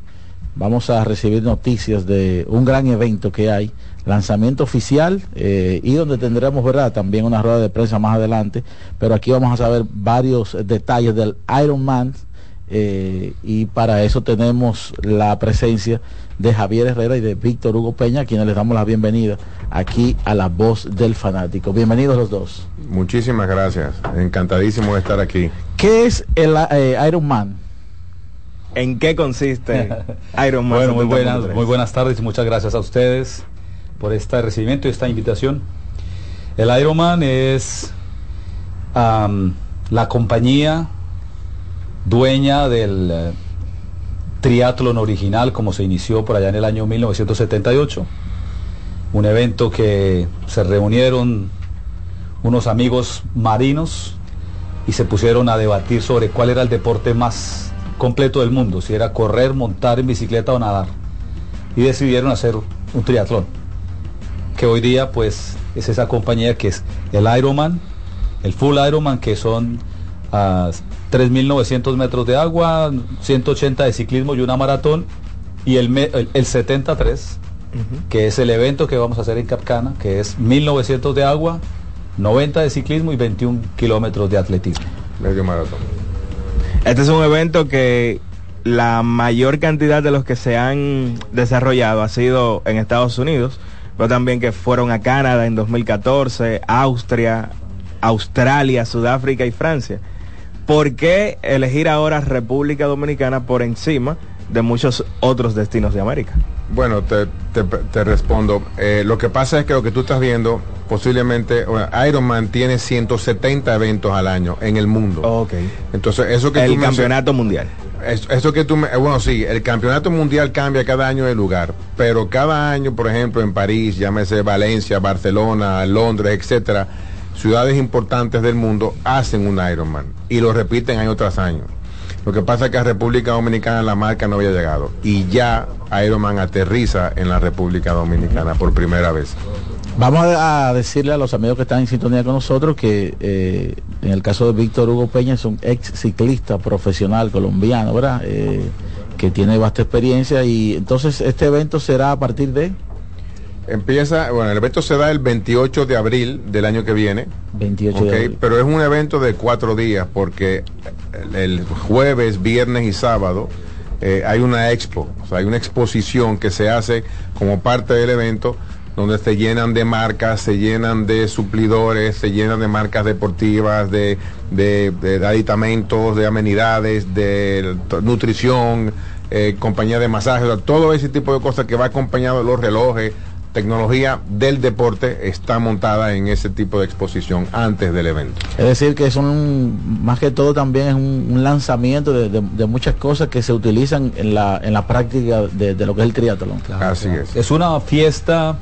vamos a recibir noticias de un gran evento que hay, lanzamiento oficial eh, y donde tendremos verdad también una rueda de prensa más adelante, pero aquí vamos a saber varios detalles del Ironman eh, y para eso tenemos la presencia de Javier Herrera y de Víctor Hugo Peña, a quienes les damos la bienvenida aquí a la voz del fanático. Bienvenidos los dos. Muchísimas gracias, encantadísimo de estar aquí. ¿Qué es el eh, Iron Man? ¿En qué consiste Iron Man? Bueno, muy buenas, muy buenas tardes y muchas gracias a ustedes por este recibimiento y esta invitación. El Iron Man es la compañía dueña del eh, triatlón original como se inició por allá en el año 1978. Un evento que se reunieron unos amigos marinos y se pusieron a debatir sobre cuál era el deporte más completo del mundo, si era correr, montar en bicicleta o nadar. Y decidieron hacer un triatlón, que hoy día pues es esa compañía que es el Ironman, el Full Ironman, que son a 3.900 metros de agua, 180 de ciclismo y una maratón, y el, el 73, que es el evento que vamos a hacer en Capcana, que es 1.900 de agua, 90 de ciclismo y 21 kilómetros de atletismo. Medio maratón. Este es un evento que la mayor cantidad de los que se han desarrollado ha sido en Estados Unidos, pero también que fueron a Canadá en 2014, Austria, Australia, Sudáfrica y Francia. ¿Por qué elegir ahora República Dominicana por encima de muchos otros destinos de América? Bueno, te, te- te respondo. Eh, lo que pasa es que lo que tú estás viendo, posiblemente, bueno, Ironman tiene 170 eventos al año en el mundo. Ok. Entonces, eso que El tú campeonato mundial. Es- Eso que tú, me- bueno, sí, el campeonato mundial cambia cada año de lugar, pero cada año, por ejemplo, en París, llámese Valencia, Barcelona, Londres, etcétera, ciudades importantes del mundo hacen un Ironman y lo repiten año tras año. Lo que pasa es que a República Dominicana la marca no había llegado y ya Ironman aterriza en la República Dominicana por primera vez. Vamos a, decirle a los amigos que están en sintonía con nosotros que eh, en el caso de Víctor Hugo Peña es un ex ciclista profesional colombiano, ¿verdad? Eh, que tiene vasta experiencia y entonces este evento será a partir de Empieza, bueno, el evento se da el 28 de abril del año que viene. 28 Ok, de abril. pero es un evento de cuatro días porque el, jueves, viernes y sábado eh, hay una expo, o sea, hay una exposición que se hace como parte del evento donde se llenan de marcas, se llenan de suplidores, se llenan de marcas deportivas, de, de, de aditamentos, de amenidades, de nutrición, eh, compañía de masajes, o sea, todo ese tipo de cosas que va acompañado de los relojes, tecnología del deporte está montada en ese tipo de exposición antes del evento. Es decir, que son más que todo también es un, un lanzamiento de, de- de muchas cosas que se utilizan en la, en la práctica de, de lo que es el triatlón. Así es. Es una fiesta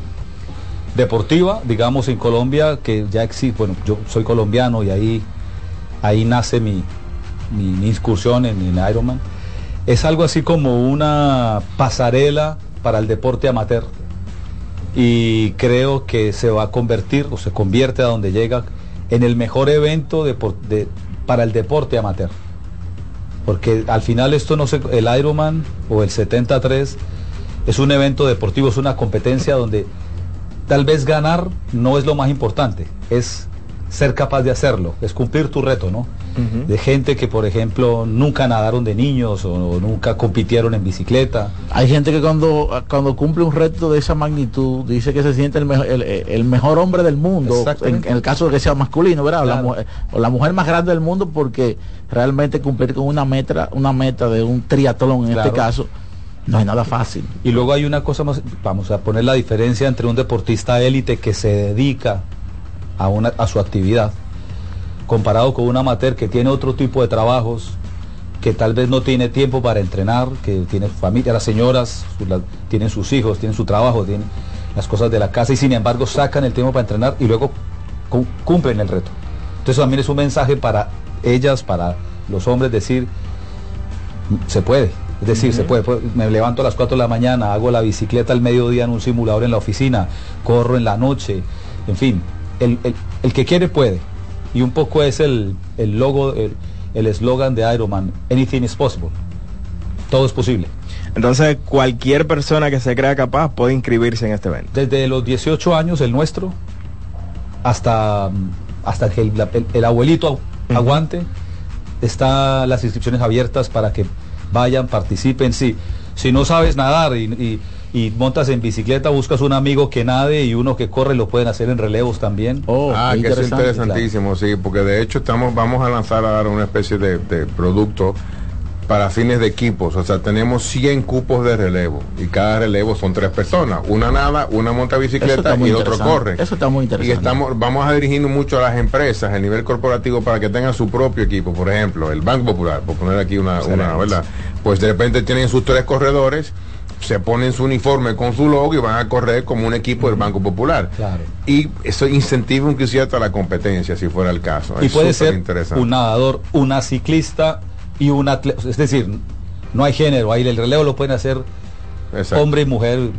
deportiva, digamos, en Colombia, que ya existe, bueno, yo soy colombiano y ahí, ahí nace mi, mi, mi incursión en, en Ironman. Es algo así como una pasarela para el deporte amateur y creo que se va a convertir o se convierte a donde llega en el mejor evento depor- de- para el deporte amateur. Porque al final esto no se, el Ironman o el 73 es un evento deportivo, es una competencia donde tal vez ganar no es lo más importante, es ser capaz de hacerlo, es cumplir tu reto, ¿no? De gente que, por ejemplo, nunca nadaron de niños o, nunca compitieron en bicicleta. Hay gente que cuando, cuando cumple un reto de esa magnitud dice que se siente el, mejor- el, el mejor hombre del mundo, en, en el caso de que sea masculino, ¿verdad? O la mujer- o la mujer más grande del mundo porque realmente cumplir con una meta, una meta de un triatlón en Claro. este caso, no es nada fácil. Y luego hay una cosa más, vamos a poner la diferencia entre un deportista élite que se dedica a, una, a su actividad, comparado con un amateur que tiene otro tipo de trabajos, que tal vez no tiene tiempo para entrenar, que tiene familia, las señoras su- la- tienen sus hijos, tienen su trabajo, tienen las cosas de la casa y sin embargo sacan el tiempo para entrenar y luego cu- cumplen el reto. Entonces también es un mensaje para ellas, para los hombres, decir, se puede. Es decir, se puede, puede- Me levanto a las 4 de la mañana, hago la bicicleta al mediodía en un simulador en la oficina, corro en la noche, en fin, el, el- el que quiere puede. Y un poco es el, el logo, el el eslogan de Ironman, anything is possible. Todo es posible. Entonces, cualquier persona que se crea capaz puede inscribirse en este evento. Desde los 18 años, el nuestro, hasta, hasta que el, el- el abuelito agu- aguante, están las inscripciones abiertas para que vayan, participen. Si, si no sabes nadar y, y- y montas en bicicleta, buscas un amigo que nade y uno que corre, lo pueden hacer en relevos también. ah, que es interesantísimo, sí, porque de hecho estamos, vamos a lanzar ahora una especie de, de producto para fines de equipos. O sea, tenemos 100 cupos de relevo y cada relevo son tres personas. Una nada, una monta bicicleta y el otro corre. Eso está muy Y interesante. estamos, vamos a dirigirnos mucho a las empresas a nivel corporativo para que tengan su propio equipo. Por ejemplo, el Banco Popular, por poner aquí una. ¿verdad? Pues de repente tienen sus tres corredores, se ponen su uniforme con su logo y van a correr como un equipo del Banco Popular. Claro. Y eso incentiva inclusive hasta la competencia, si fuera el caso. Y Es puede súper ser interesante. un nadador, una ciclista y un atleta. Es decir, no hay género, ahí el relevo lo pueden hacer hombre y mujer.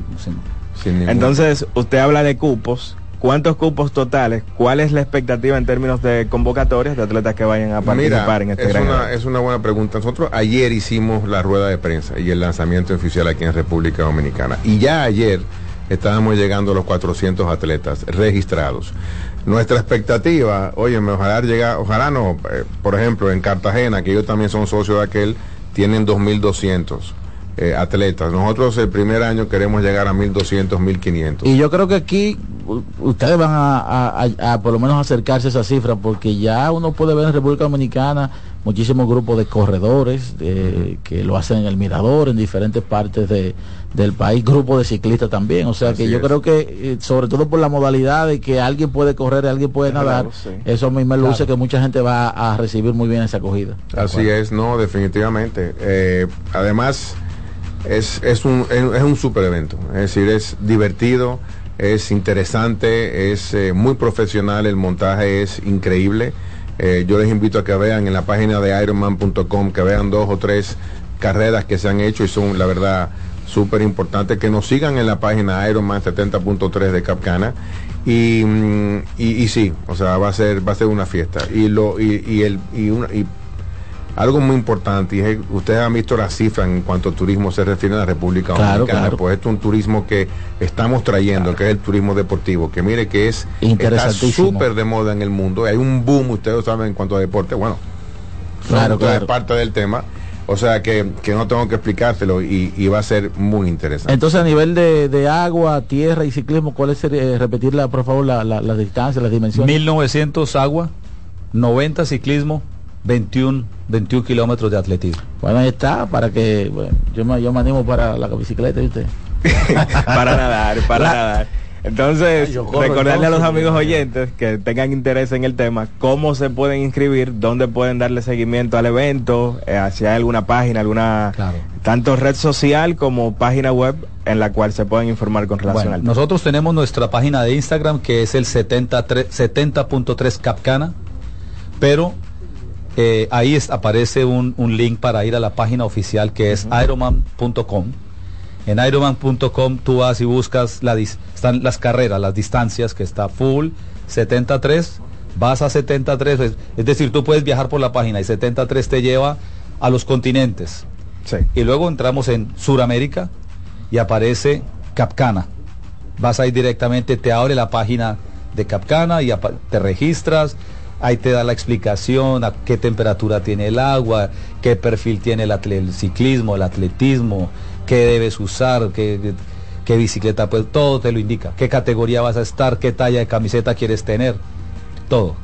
sin- Entonces, usted habla de cupos. ¿Cuántos cupos totales? ¿Cuál es la expectativa en términos de convocatorias de atletas que vayan a participar en este es, gran una, es una buena pregunta. Nosotros ayer hicimos la rueda de prensa y el lanzamiento oficial aquí en República Dominicana. Y ya ayer estábamos llegando a los 400 atletas registrados. Nuestra expectativa, oye, ojalá llegar, ojalá no, eh, por ejemplo, en Cartagena, que ellos también son socios de aquel, tienen 2.200 eh, atletas. Nosotros el primer año queremos llegar a 1.200, 1.500. Y yo creo que aquí ustedes van a, a- a- a por lo menos acercarse a esa cifra, porque ya uno puede ver en República Dominicana muchísimos grupos de corredores de- que lo hacen en el Mirador, en diferentes partes de- del país, grupos de ciclistas también. O sea que yo es. creo que, eh, sobre todo por la modalidad de que alguien puede correr, alguien puede nadar, sí. eso a mí me luce Claro. que mucha gente va a recibir muy bien esa acogida. Así es, no, definitivamente. Eh, además, es, es un, es un super evento. Es decir, es divertido, es interesante, es eh, muy profesional, el montaje es increíble. Eh, yo les invito a que vean en la página de ironman.com, que vean dos o tres carreras que se han hecho y son, la verdad, súper importantes. Que nos sigan en la página Ironman 70.3 de Capcana. Y, mm, y, y sí, o sea, va a ser, va a ser una fiesta. Y lo, y, y el, y una, y algo muy importante, y es, ustedes han visto las cifras en cuanto a turismo se refiere a la República Claro, Dominicana, claro. pues esto es un turismo que estamos trayendo, que es el turismo deportivo, que mire que es está súper de moda en el mundo, hay un boom, ustedes lo saben en cuanto a deporte, bueno, Claro, claro. parte del tema, o sea que, que no tengo que explicárselo y, y va a ser muy interesante. Entonces, a nivel de, de agua, tierra y ciclismo, ¿cuál es, eh, repetirla, por favor, la, la, la distancia, las dimensiones? 1900 agua, 90 ciclismo, 21, 21 kilómetros de atletismo. Bueno, ahí está, para que, bueno, yo me, yo me animo para la bicicleta, ¿y usted? para nadar, para La- nadar. Entonces, Ay, yo corro, recordarle a los amigos oyentes que tengan interés en el tema, cómo se pueden inscribir, dónde pueden darle seguimiento al evento, eh, si hay alguna página, alguna, tanto red social como página web en la cual se pueden informar con relación Bueno, al tema. nosotros tenemos nuestra página de Instagram que es el 73 70.3 Capcana, pero eh, ahí es- aparece un, un link para ir a la página oficial que es ironman.com. En ironman.com tú vas y buscas la dis- están las carreras, las distancias que está full 73, vas a 73, es, es decir, tú puedes viajar por la página y 73 te lleva a los continentes. Y luego entramos en Suramérica y aparece Capcana. Vas ahí directamente, te abre la página de Capcana y te registras. Ahí te da la explicación a qué temperatura tiene el agua, qué perfil tiene el, atle- el ciclismo, el atletismo, qué debes usar, qué, qué bicicleta, pues todo te lo indica. Qué categoría vas a estar, qué talla de camiseta quieres tener, todo.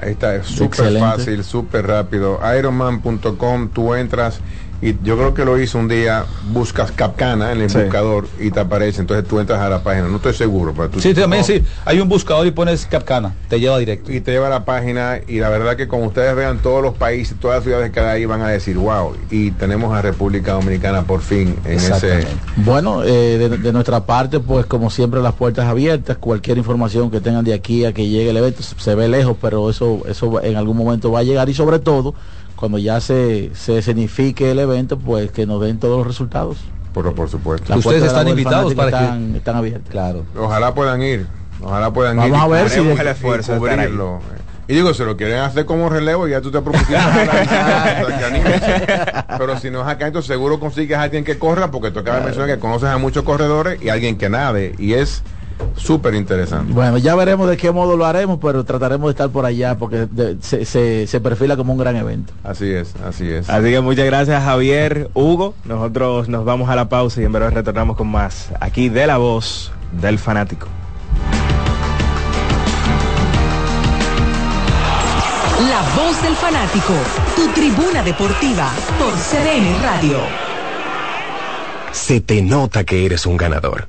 Ahí está, es súper fácil, súper rápido. Ironman.com, tú entras y yo creo que lo hice un día, buscas Capcana en el Sí. buscador y te aparece, entonces tú entras a la página, no estoy seguro, pero tú Sí, también no, sí. Hay un buscador y pones Capcana, te lleva directo. y te lleva a la página y la verdad que como ustedes vean todos los países, todas las ciudades que hay ahí van a decir, wow, y tenemos a República Dominicana por fin en ese... Bueno, eh, de, de nuestra parte, pues como siempre las puertas abiertas, cualquier información que tengan de aquí a que llegue el evento, se ve lejos, pero eso, eso en algún momento va a llegar. Y sobre todo, cuando ya se, se escenifique el evento, pues que nos den todos los resultados. Por, por supuesto. Las Ustedes están invitados para que- están, están abiertas. Claro. Ojalá puedan ir, ojalá puedan Vamos ir. a ver si el esfuerzo de estar ahí. Y digo, se lo quieren hacer como relevo y ya tú te propusiste. Pero si no es acá, entonces seguro consigues a alguien que corra, porque tú acabas de mencionar que conoces a muchos corredores y alguien que nade. Y es súper interesante. Bueno, ya veremos de qué modo lo haremos, pero trataremos de estar por allá porque de- se, se- se perfila como un gran evento. Así es, así es. Así que muchas gracias Javier, Hugo. Nosotros nos vamos a la pausa y en breve retornamos con más aquí de la voz del fanático. La voz del fanático, tu tribuna deportiva por CDN Radio. Se te nota que eres un ganador.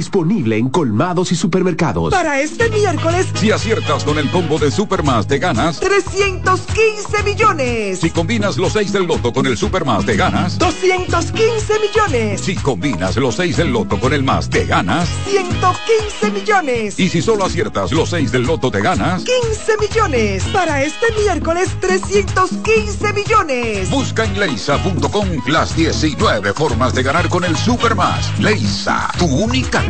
disponible en colmados y supermercados. Para este miércoles, Si aciertas con el combo de Supermas te ganas. 315 millones. Si combinas los 6 del loto con el Supermas te ganas. 215 millones. Si combinas los 6 del loto con el más te ganas. 115 millones. Y si solo aciertas los 6 del loto te ganas. 15 millones. Para este miércoles, 315 millones. Busca en leisa.com las 19 formas de ganar con el Supermas. Leisa, tu única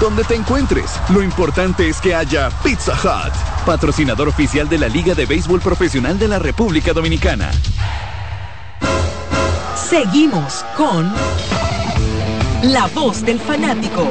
Donde te encuentres, lo importante es que haya Pizza Hut, patrocinador oficial de la Liga de Béisbol Profesional de la República Dominicana. Seguimos con La voz del fanático.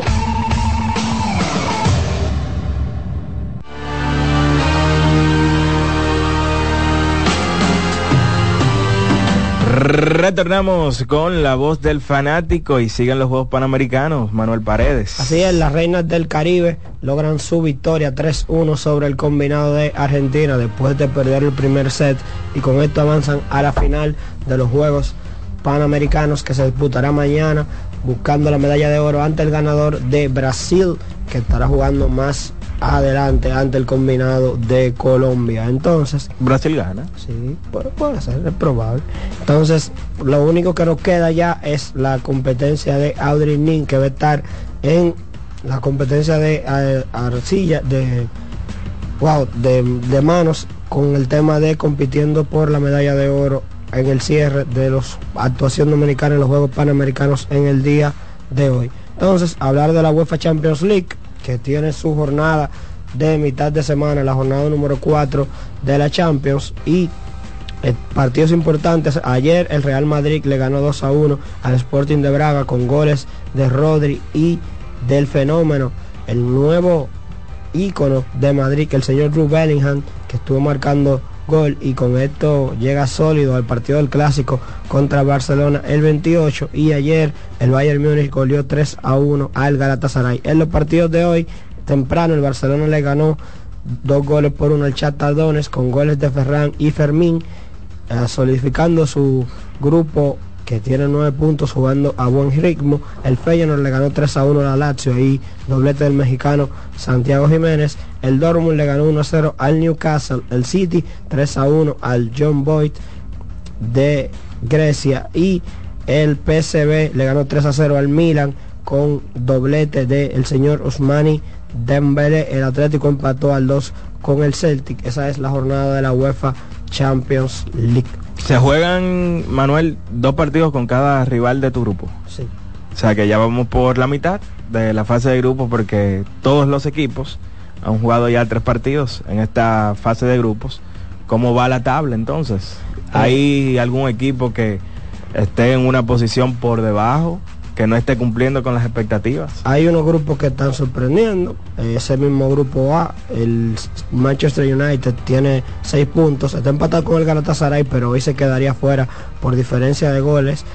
Retornamos con la voz del fanático y siguen los Juegos Panamericanos. Manuel Paredes. Así es, las reinas del Caribe logran su victoria 3-1 sobre el combinado de Argentina después de perder el primer set y con esto avanzan a la final de los Juegos Panamericanos que se disputará mañana buscando la medalla de oro ante el ganador de Brasil que estará jugando más adelante ante el combinado de Colombia. Entonces, Brasil gana. Sí, puede, puede ser, es probable. Entonces, lo único que nos queda ya es la competencia de Audrey Nin, que va a estar en la competencia de eh, arcilla, de wow, de, de manos con el tema de compitiendo por la medalla de oro en el cierre de los actuación dominicana en los Juegos Panamericanos en el día de hoy. Entonces, hablar de la UEFA Champions League, que tiene su jornada de mitad de semana, la jornada número 4 de la Champions y eh, partidos importantes. Ayer el Real Madrid le ganó 2 a 1 al Sporting de Braga con goles de Rodri y del fenómeno, el nuevo ícono de Madrid, el señor Drew Bellingham, que estuvo marcando gol y con esto llega sólido al partido del clásico contra Barcelona el 28 y ayer el Bayern Múnich goleó 3 a 1 al Galatasaray. En los partidos de hoy, temprano el Barcelona le ganó dos goles por uno al Chatardones con goles de Ferran y Fermín, eh, solidificando su grupo que tiene nueve puntos jugando a buen ritmo. El Feyenoord le ganó 3 a 1 a la Lazio y doblete del mexicano Santiago Jiménez. El Dortmund le ganó 1 a 0 al Newcastle. El City 3 a 1 al John Boyd de Grecia. Y el PSV le ganó 3 a 0 al Milan con doblete del señor Osmani Dembele. El Atlético empató al 2 con el Celtic. Esa es la jornada de la UEFA Champions League. Se juegan, Manuel, dos partidos con cada rival de tu grupo. Sí. O sea que ya vamos por la mitad de la fase de grupo porque todos los equipos han jugado ya tres partidos en esta fase de grupos. ¿Cómo va la tabla entonces? ¿Hay algún equipo que esté en una posición por debajo, que no esté cumpliendo con las expectativas? Hay unos grupos que están sorprendiendo. Ese mismo grupo A, el Manchester United tiene seis puntos. Está empatado con el Galatasaray, pero hoy se quedaría fuera por diferencia de goles.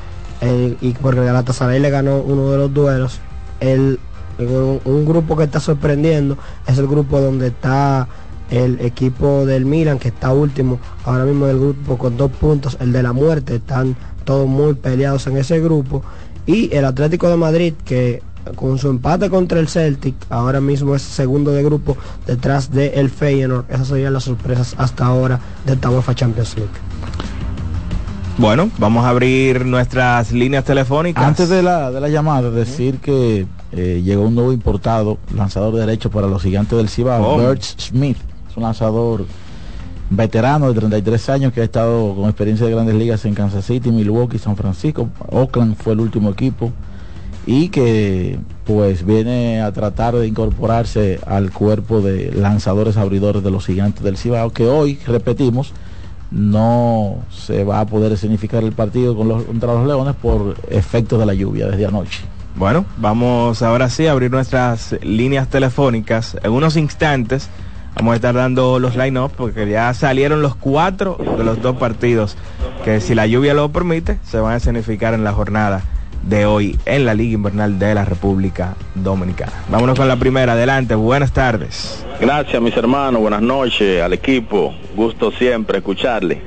eh, y porque el Galatasaray le ganó uno de los duelos. El, un, un grupo que está sorprendiendo es el grupo donde está el equipo del Milan, que está último ahora mismo del grupo con dos puntos. El de la muerte, están todos muy peleados en ese grupo. Y el Atlético de Madrid, que con su empate contra el Celtic, ahora mismo es segundo de grupo detrás del el Feyenoord. Esas serían las sorpresas hasta ahora de esta UEFA Champions League. Bueno, vamos a abrir nuestras líneas telefónicas. Antes de la, de la llamada, decir que eh, llegó un nuevo importado, lanzador de derecho para los gigantes del Cibao, Oh. Bert Smith. Es un lanzador veterano de 33 años que ha estado con experiencia de grandes ligas en Kansas City, Milwaukee, San Francisco. Oakland fue el último equipo y que pues viene a tratar de incorporarse al cuerpo de lanzadores abridores de los gigantes del Cibao, que hoy, repetimos, no se va a poder significar el partido contra los Leones por efectos de la lluvia desde anoche. Bueno, vamos ahora sí a abrir nuestras líneas telefónicas. En unos instantes vamos a estar dando los line-up porque ya salieron los cuatro de los dos partidos que si la lluvia lo permite se van a significar en la jornada de hoy en la Liga Invernal de la República Dominicana. Vámonos con la primera. Adelante, buenas tardes. Gracias, mis hermanos. Buenas noches al equipo. Gusto siempre escucharle.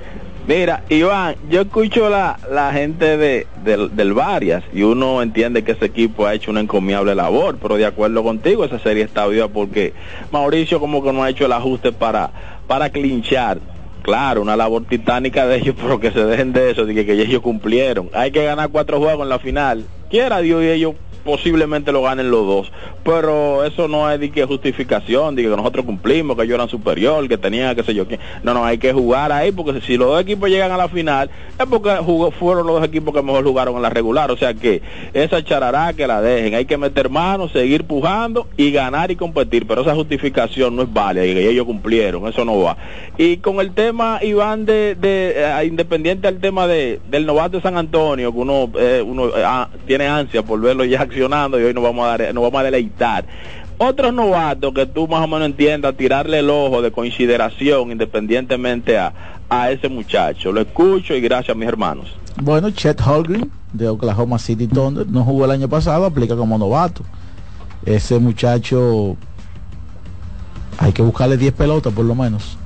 Mira, Iván, yo escucho la, la gente de, del, Varias y uno entiende que ese equipo ha hecho una encomiable labor, pero de acuerdo contigo, esa serie está viva porque Mauricio como que no ha hecho el ajuste para, para clinchar. Claro, una labor titánica de ellos, pero que se dejen de eso, de que, que ellos cumplieron. Hay que ganar cuatro juegos en la final. Quiera Dios y ellos posiblemente lo ganen los dos. Pero eso no es de que justificación, de que nosotros cumplimos, que ellos eran superior, que tenían que sé yo quién. No, no, hay que jugar ahí porque si los dos equipos llegan a la final es porque jugó, fueron los dos equipos que mejor jugaron en la regular. O sea que esa charará que la dejen. Hay que meter manos, seguir pujando y ganar y competir. Pero esa justificación no es válida y ellos cumplieron. Eso no va. Y con el tema, Iván, de, de eh, independiente al tema de, del novato de San Antonio, que uno, eh, uno eh, tiene ansia por verlo ya accionando y hoy nos vamos a dar, nos vamos a deleitar. Otros novatos que tú más o menos entiendas, tirarle el ojo de consideración independientemente a, a ese muchacho. Lo escucho y gracias a mis hermanos. Bueno, Chet Holgren de Oklahoma City Thunder no jugó el año pasado, aplica como novato. Ese muchacho hay que buscarle 10 pelotas por lo menos.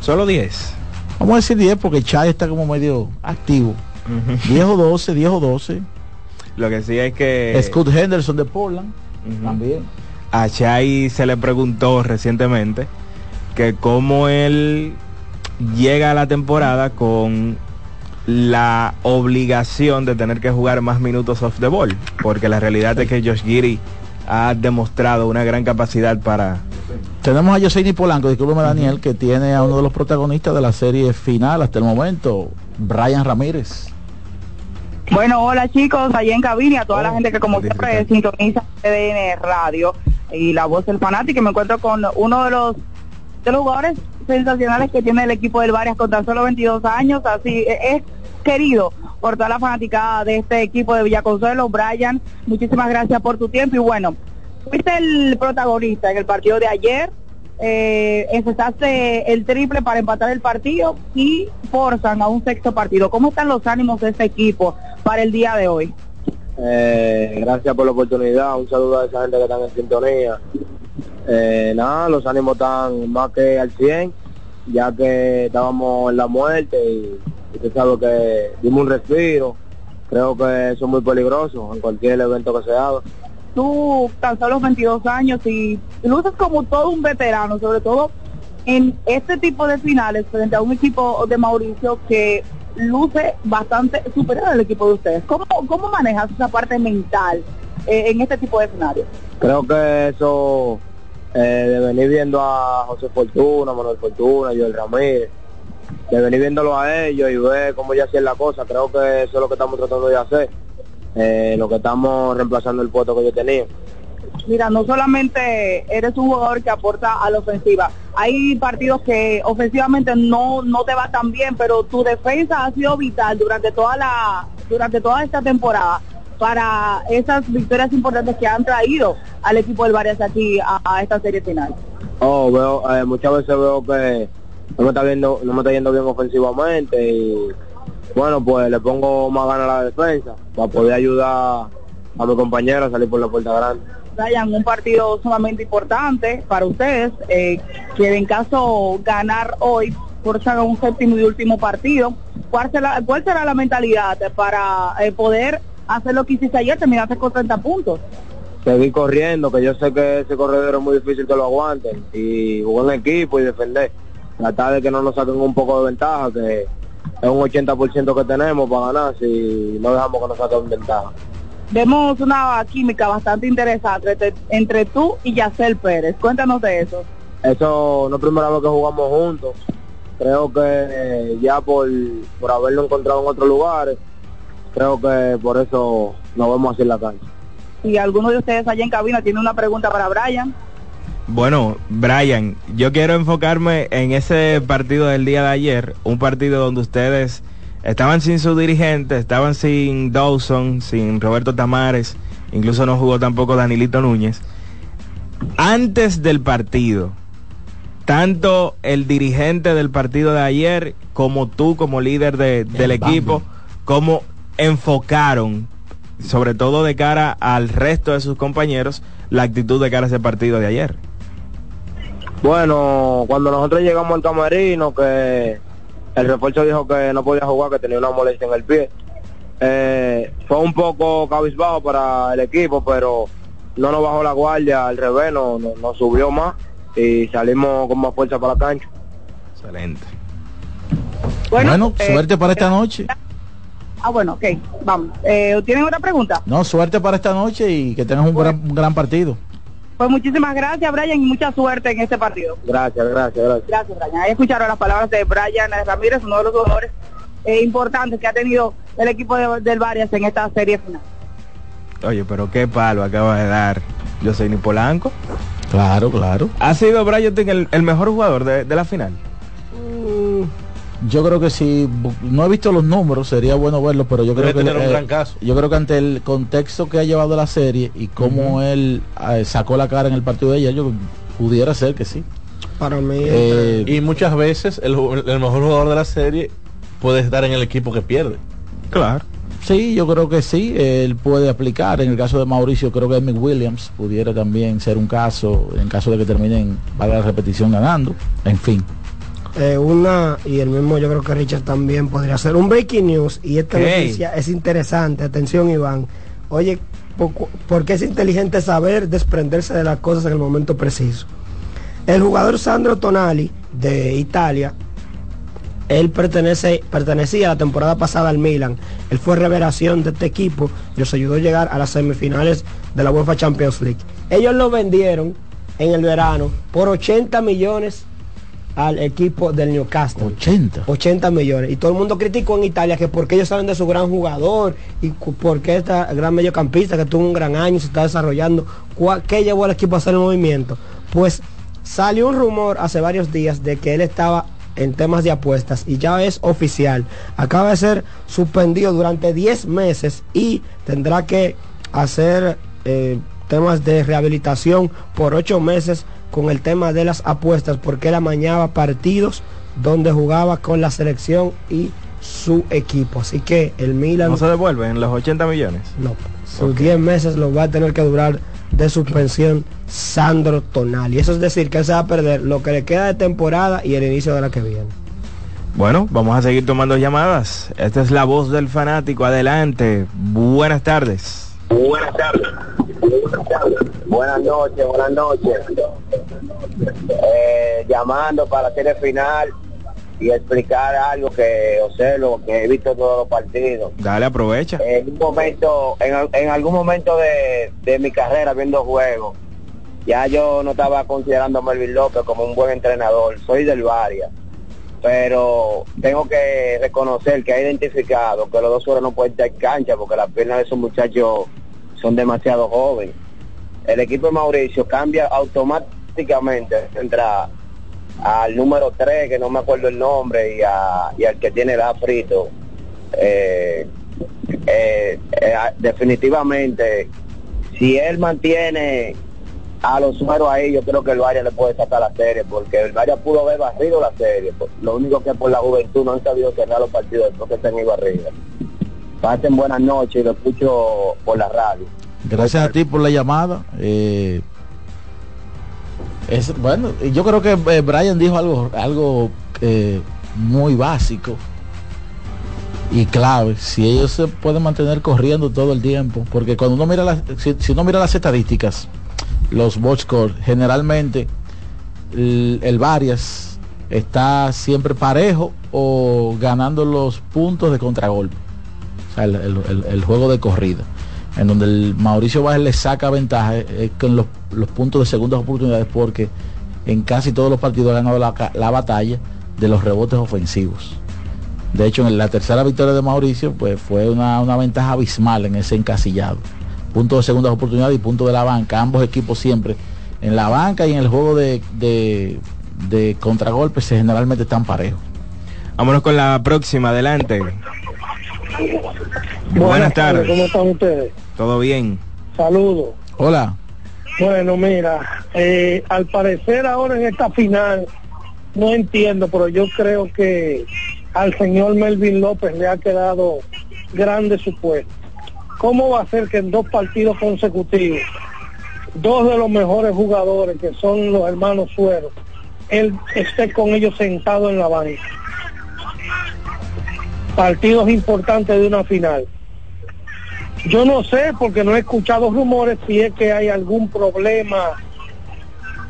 Solo 10. Vamos a decir 10 porque Chai está como medio activo. 10 o 12, 10 o 12. Lo que sí es que Scott Henderson de Portland también. a Chai se le preguntó recientemente que cómo él llega a la temporada con la obligación de tener que jugar más minutos off the ball, porque la realidad es que Josh Giri ha demostrado una gran capacidad para Tenemos a Yoseini Polanco, discúlpeme Daniel, que tiene a uno de los protagonistas de la serie final hasta el momento, Brian Ramírez. Bueno, hola chicos, allá en cabina, a toda la gente que como siempre sintoniza TDN Radio y la voz del fanático, me encuentro con uno de los, de los jugadores sensacionales que tiene el equipo del Varias con tan solo 22 años, así es querido por toda la fanaticada de este equipo de Villaconsuelo. Brian, muchísimas gracias por tu tiempo y bueno, fuiste el protagonista en el partido de ayer, eh, empezaste el triple para empatar el partido y forzan a un sexto partido. ¿Cómo están los ánimos de este equipo para el día de hoy? Eh, gracias por la oportunidad, un saludo a esa gente que está en sintonía. Eh, nada, los ánimos están más que al 100, ya que estábamos en la muerte y usted sabe que dimos un respiro. Creo que eso es muy peligroso en cualquier evento que se haga. Tú tan solo 22 años y luces como todo un veterano, sobre todo en este tipo de finales frente a un equipo de Mauricio que luce bastante superior al equipo de ustedes. ¿Cómo, cómo manejas esa parte mental eh, en este tipo de escenarios? Creo que eso eh, de venir viendo a José Fortuna, Manuel Fortuna, Joel Ramírez, de venir viéndolo a ellos y ver cómo ya hacían la cosa, creo que eso es lo que estamos tratando de hacer, eh, lo que estamos reemplazando el puesto que yo tenía. Mira, no solamente eres un jugador que aporta a la ofensiva, hay partidos que ofensivamente no, no te va tan bien, pero tu defensa ha sido vital durante toda la, durante toda esta temporada para esas victorias importantes que han traído al equipo del Varias aquí a, esta serie final. Oh, veo, eh, muchas veces veo que no me está viendo, no me está yendo bien ofensivamente y bueno pues le pongo más ganas a la defensa para poder ayudar a mi compañero a salir por la puerta grande. Ryan, un partido sumamente importante para ustedes, eh, que en caso ganar hoy, forzan un séptimo y último partido. ¿Cuál será, cuál será la mentalidad para eh, poder hacer lo que hiciste ayer, terminaste con 30 puntos? Seguir corriendo, que yo sé que ese corredor es muy difícil que lo aguanten, y jugar en equipo y defender. Tratar de que no nos saquen un poco de ventaja, que es un 80% que tenemos para ganar si no dejamos que nos saquen ventaja vemos una química bastante interesante entre, tú y Yacel Pérez. Cuéntanos de eso. Eso no es primera vez que jugamos juntos. Creo que eh, ya por, por haberlo encontrado en otros lugares, creo que por eso nos vemos así en la cancha. Y alguno de ustedes allá en cabina tiene una pregunta para Brian. Bueno, Brian, yo quiero enfocarme en ese partido del día de ayer, un partido donde ustedes Estaban sin su dirigente, estaban sin Dawson, sin Roberto Tamares, incluso no jugó tampoco Danilito Núñez. Antes del partido, tanto el dirigente del partido de ayer como tú como líder del equipo, como enfocaron, sobre todo de cara al resto de sus compañeros, la actitud de cara a ese partido de ayer. Bueno, cuando nosotros llegamos al camerino, que el refuerzo dijo que no podía jugar, que tenía una molestia en el pie. Eh, fue un poco cabizbajo para el equipo, pero no nos bajó la guardia, al revés, no, nos subió más y salimos con más fuerza para la cancha. Excelente. Bueno, eh, suerte para esta noche. Ah, bueno, ok, vamos. Eh, ¿Tienen otra pregunta? No, suerte para esta noche y que tengas un, gran, un gran partido. Pues muchísimas gracias, Brian, y mucha suerte en este partido. Gracias, gracias, gracias. Gracias, Brian. Ahí escucharon las palabras de Brian Ramírez, uno de los jugadores eh, importantes que ha tenido el equipo del Varias en esta serie final. Oye, pero qué palo acaba de dar yo soy ni Polanco. Claro, claro. ¿Ha sido Brian el, el mejor jugador de, de la final? Yo creo que si no he visto los números sería bueno verlos pero yo creo que tener un gran caso. yo creo que ante el contexto que ha llevado la serie y cómo él eh, sacó la cara en el partido de ayer yo pudiera ser que sí para mí eh, y muchas veces el, mejor jugador de la serie puede estar en el equipo que pierde claro Sí, yo creo que sí, él puede aplicar. En el caso de Mauricio, creo que Emmett Williams pudiera también ser un caso, en caso de que terminen, para la repetición, ganando. En fin. Eh, una, y el mismo yo creo que Richard también podría ser un breaking news, y esta noticia es interesante, atención Iván, oye, porque es inteligente saber desprenderse de las cosas en el momento preciso. El jugador Sandro Tonali de Italia, él pertenece, pertenecía la temporada pasada al Milan, él fue revelación de este equipo, nos ayudó a llegar a las semifinales de la UEFA Champions League. Ellos lo vendieron en el verano por 80 millones al equipo del Newcastle. 80. 80 millones. Y todo el mundo criticó en Italia que porque ellos saben de su gran jugador y porque esta gran mediocampista que tuvo un gran año, se está desarrollando. ¿Cuál- ¿Qué llevó al equipo a hacer el movimiento? Pues salió un rumor hace varios días de que él estaba en temas de apuestas y ya es oficial. Acaba de ser suspendido durante 10 meses y tendrá que hacer eh, temas de rehabilitación por 8 meses con el tema de las apuestas porque él amañaba partidos donde jugaba con la selección y su equipo. Así que el Milan No se devuelven los 80 millones. no, sus 10 meses los va a tener que durar de suspensión Sandro Tonali. Eso es decir, que él se va a perder lo que le queda de temporada y el inicio de la que viene. Bueno, vamos a seguir tomando llamadas. Esta es la voz del fanático. Adelante. Buenas tardes. Buenas tardes. Buenas noches, buenas noches. Eh, llamando para la serie final y explicar algo que observo, que he visto todos los partidos. Dale, aprovecha. En un momento, en, en algún momento de, de mi carrera viendo juegos, ya yo no estaba considerando a Melvin López como un buen entrenador. Soy del Varia. Pero tengo que reconocer que ha identificado que los dos horas no pueden estar en cancha porque las piernas de esos muchachos son demasiado jóvenes. El equipo de Mauricio cambia automáticamente, entra al número 3, que no me acuerdo el nombre, y, a- y al que tiene la frito. Eh, eh, eh, definitivamente, si él mantiene a los números ahí, yo creo que el Varia le puede sacar la serie, porque el Varia pudo haber barrido la serie. Lo único que por la juventud no han sabido cerrar los partidos después que están ido arriba. Pasen buenas noches y lo escucho por la radio. Gracias a ti por la llamada. Eh, es, bueno, yo creo que eh, Brian dijo algo, algo eh, muy básico y clave. Si ellos se pueden mantener corriendo todo el tiempo, porque cuando uno mira las, si, si uno mira las estadísticas, los box score, generalmente el, Varias está siempre parejo o ganando los puntos de contragolpe. O sea, el juego de corrida. En donde el Mauricio Báez le saca ventaja eh, eh, con los, puntos de segundas oportunidades porque en casi todos los partidos ha ganado la, la batalla de los rebotes ofensivos. De hecho, en la tercera victoria de Mauricio, pues fue una, una ventaja abismal en ese encasillado. Punto de segundas oportunidades y punto de la banca. Ambos equipos siempre en la banca y en el juego de, de, de contragolpes generalmente están parejos. Vámonos con la próxima. Adelante. Buenas, tardes. ¿Cómo están ustedes? ¿Todo bien? Saludos. Hola. Bueno, mira, eh, al parecer ahora en esta final, no entiendo, pero yo creo que al señor Melvin López le ha quedado grande su puesto. ¿Cómo va a ser que en dos partidos consecutivos, dos de los mejores jugadores, que son los hermanos Suero, él esté con ellos sentado en la banca? Partidos importantes de una final. Yo no sé, porque no he escuchado rumores, si es que hay algún problema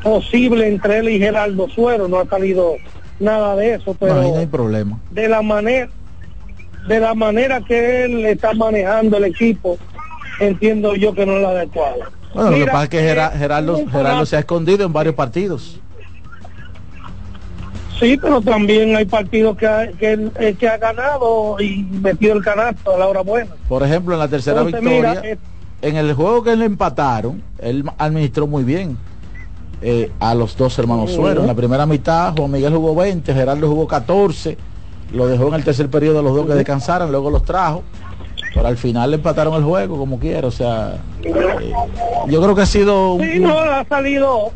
posible entre él y Geraldo Suero, no ha salido nada de eso, pero No, ahí no hay problema. de la manera de la manera que él está manejando el equipo, entiendo yo que no es la adecuada. Bueno, lo que pasa es que Gera- Gerardo, un Gerardo se ha escondido en varios partidos. Sí, pero también hay partidos que ha, que, eh, que ha ganado y metido el canasto a la hora buena. Por ejemplo, en la tercera Entonces, victoria, mira, eh, en el juego que le empataron, él administró muy bien eh, a los dos hermanos. Suero. En la primera mitad, Juan Miguel jugó 20, Gerardo jugó 14, lo dejó en el tercer periodo a los dos que descansaran, luego los trajo. Pero al final le empataron el juego como quiera, o sea, eh, yo creo que ha sido un- Sí, no, ha salido,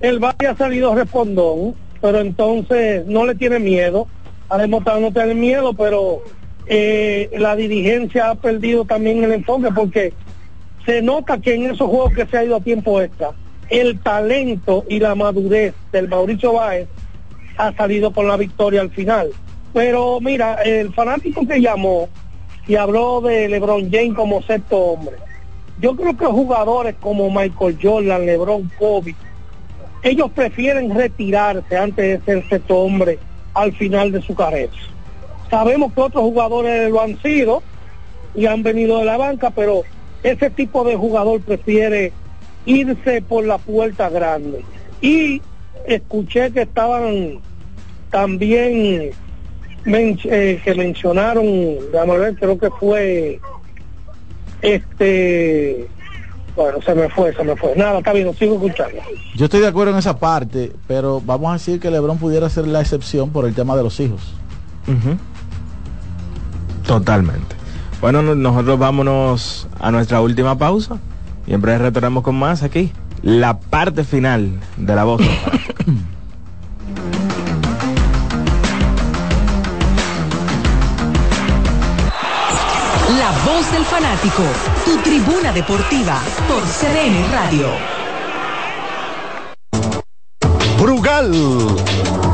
el Valle ha salido respondón, pero entonces no le tiene miedo, ha demostrado no tener miedo, pero eh, la dirigencia ha perdido también el enfoque porque se nota que en esos juegos que se ha ido a tiempo extra, el talento y la madurez del Mauricio Báez ha salido con la victoria al final. Pero mira, el fanático que llamó y habló de LeBron James como sexto hombre, yo creo que jugadores como Michael Jordan, LeBron, Kobe, ellos prefieren retirarse antes de ser sexto hombre al final de su carrera. Sabemos que otros jugadores lo han sido y han venido de la banca, pero ese tipo de jugador prefiere irse por la puerta grande. Y escuché que estaban también eh, que mencionaron, déjame ver, creo que fue este bueno, se me fue, se me fue. Nada, está bien, lo sigo escuchando. Yo estoy de acuerdo en esa parte, pero vamos a decir que LeBron pudiera ser la excepción por el tema de los hijos. Ujú. Totalmente. Bueno, no- nosotros vámonos a nuestra última pausa y en breve retornamos con más aquí. La parte final de la voz. del fanático, tu tribuna deportiva por CDN Radio. Brugal,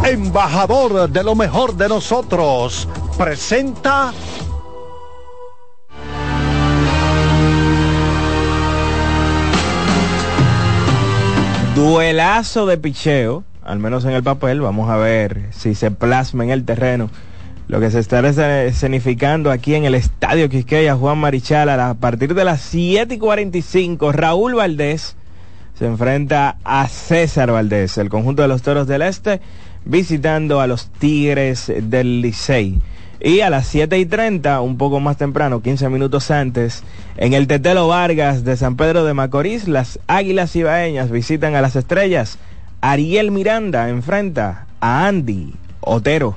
embajador de lo mejor de nosotros, presenta Duelazo de picheo, al menos en el papel. Vamos a ver si se plasma en el terreno. Lo que se está escenificando aquí en el Estadio Quisqueya, Juan Marichal, a partir de las 7 y 45, Raúl Valdés se enfrenta a César Valdés, el conjunto de los Toros del Este, visitando a los Tigres del Licey. Y a las 7 y 30, un poco más temprano, 15 minutos antes, en el Tetelo Vargas de San Pedro de Macorís, las Águilas Ibaeñas visitan a las Estrellas. Ariel Miranda enfrenta a Andy Otero.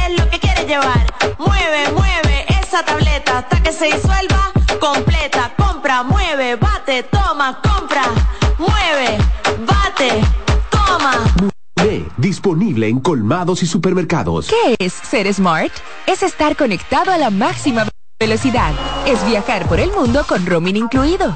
llevar. Mueve, mueve esa tableta hasta que se disuelva completa. Compra, mueve, bate, toma, compra, mueve, bate, toma. Disponible en colmados y supermercados. ¿Qué es ser smart? Es estar conectado a la máxima velocidad. Es viajar por el mundo con roaming incluido.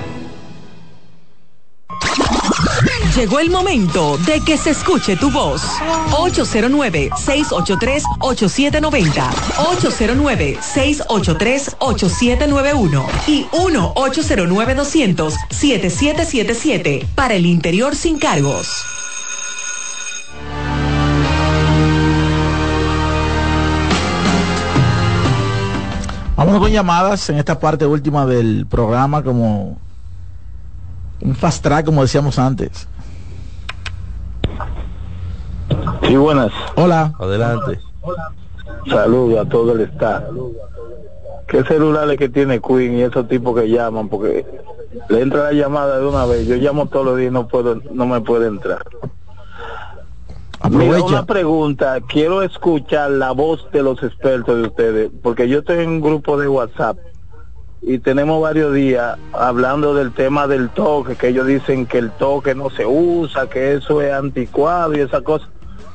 Llegó el momento de que se escuche tu voz. 809-683-8790. 809-683-8791. Y 1-809-200-7777. Para el interior sin cargos. Vamos con llamadas en esta parte última del programa como un fast track, como decíamos antes. Sí, buenas. Hola. Adelante. Saludos a todo el staff. ¿Qué celulares que tiene Queen y esos tipos que llaman? Porque le entra la llamada de una vez. Yo llamo todos los días y no puedo, no me puede entrar. Mira, una pregunta. Quiero escuchar la voz de los expertos de ustedes, porque yo estoy en un grupo de WhatsApp y tenemos varios días hablando del tema del toque, que ellos dicen que el toque no se usa, que eso es anticuado y esa cosa,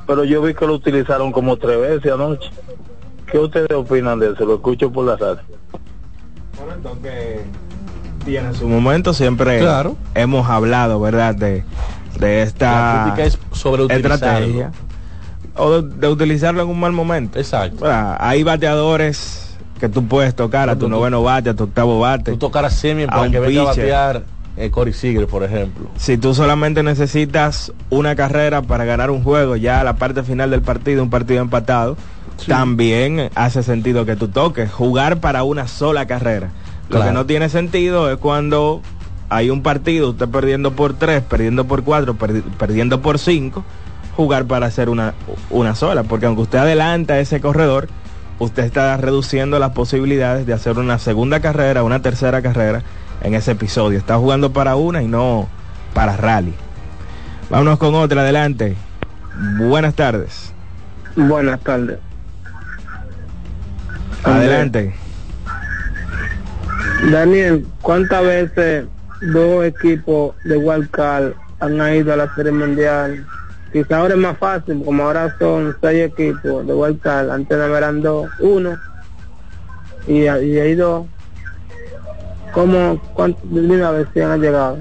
pero yo vi que lo utilizaron como tres veces anoche. ¿Qué ustedes opinan de eso? Lo escucho por la radio. tiene su momento, siempre Claro. hemos hablado, ¿verdad? De, de La esta crítica es sobre estrategia. O de, de utilizarlo en un mal momento. Exacto. Hay bateadores que tú puedes tocar a tu noveno bate, a tu octavo bate. Tú tocar a Semien para que venga a batear eh, Corey Seager, por ejemplo. Si tú solamente necesitas una carrera para ganar un juego, ya a la parte final del partido, un partido empatado, también hace sentido que tú toques. Jugar para una sola carrera. Lo que no tiene sentido es cuando hay un partido, usted perdiendo por tres, perdiendo por cuatro, perdi- perdiendo por cinco, jugar para hacer una, una sola. Porque aunque usted adelanta ese corredor, usted está reduciendo las posibilidades de hacer una segunda carrera, una tercera carrera en ese episodio. Está jugando para una y no para rally. Vámonos con otra, adelante. Buenas tardes. Buenas tardes. Adelante. Daniel, ¿cuántas veces dos equipos de Wildcard han ido a la Serie Mundial? Quizá ahora es más fácil, como ahora son seis equipos de Wildcard, antes no eran dos, uno, y, y hay dos. ¿Cómo, cuánto, dime a ver si han llegado?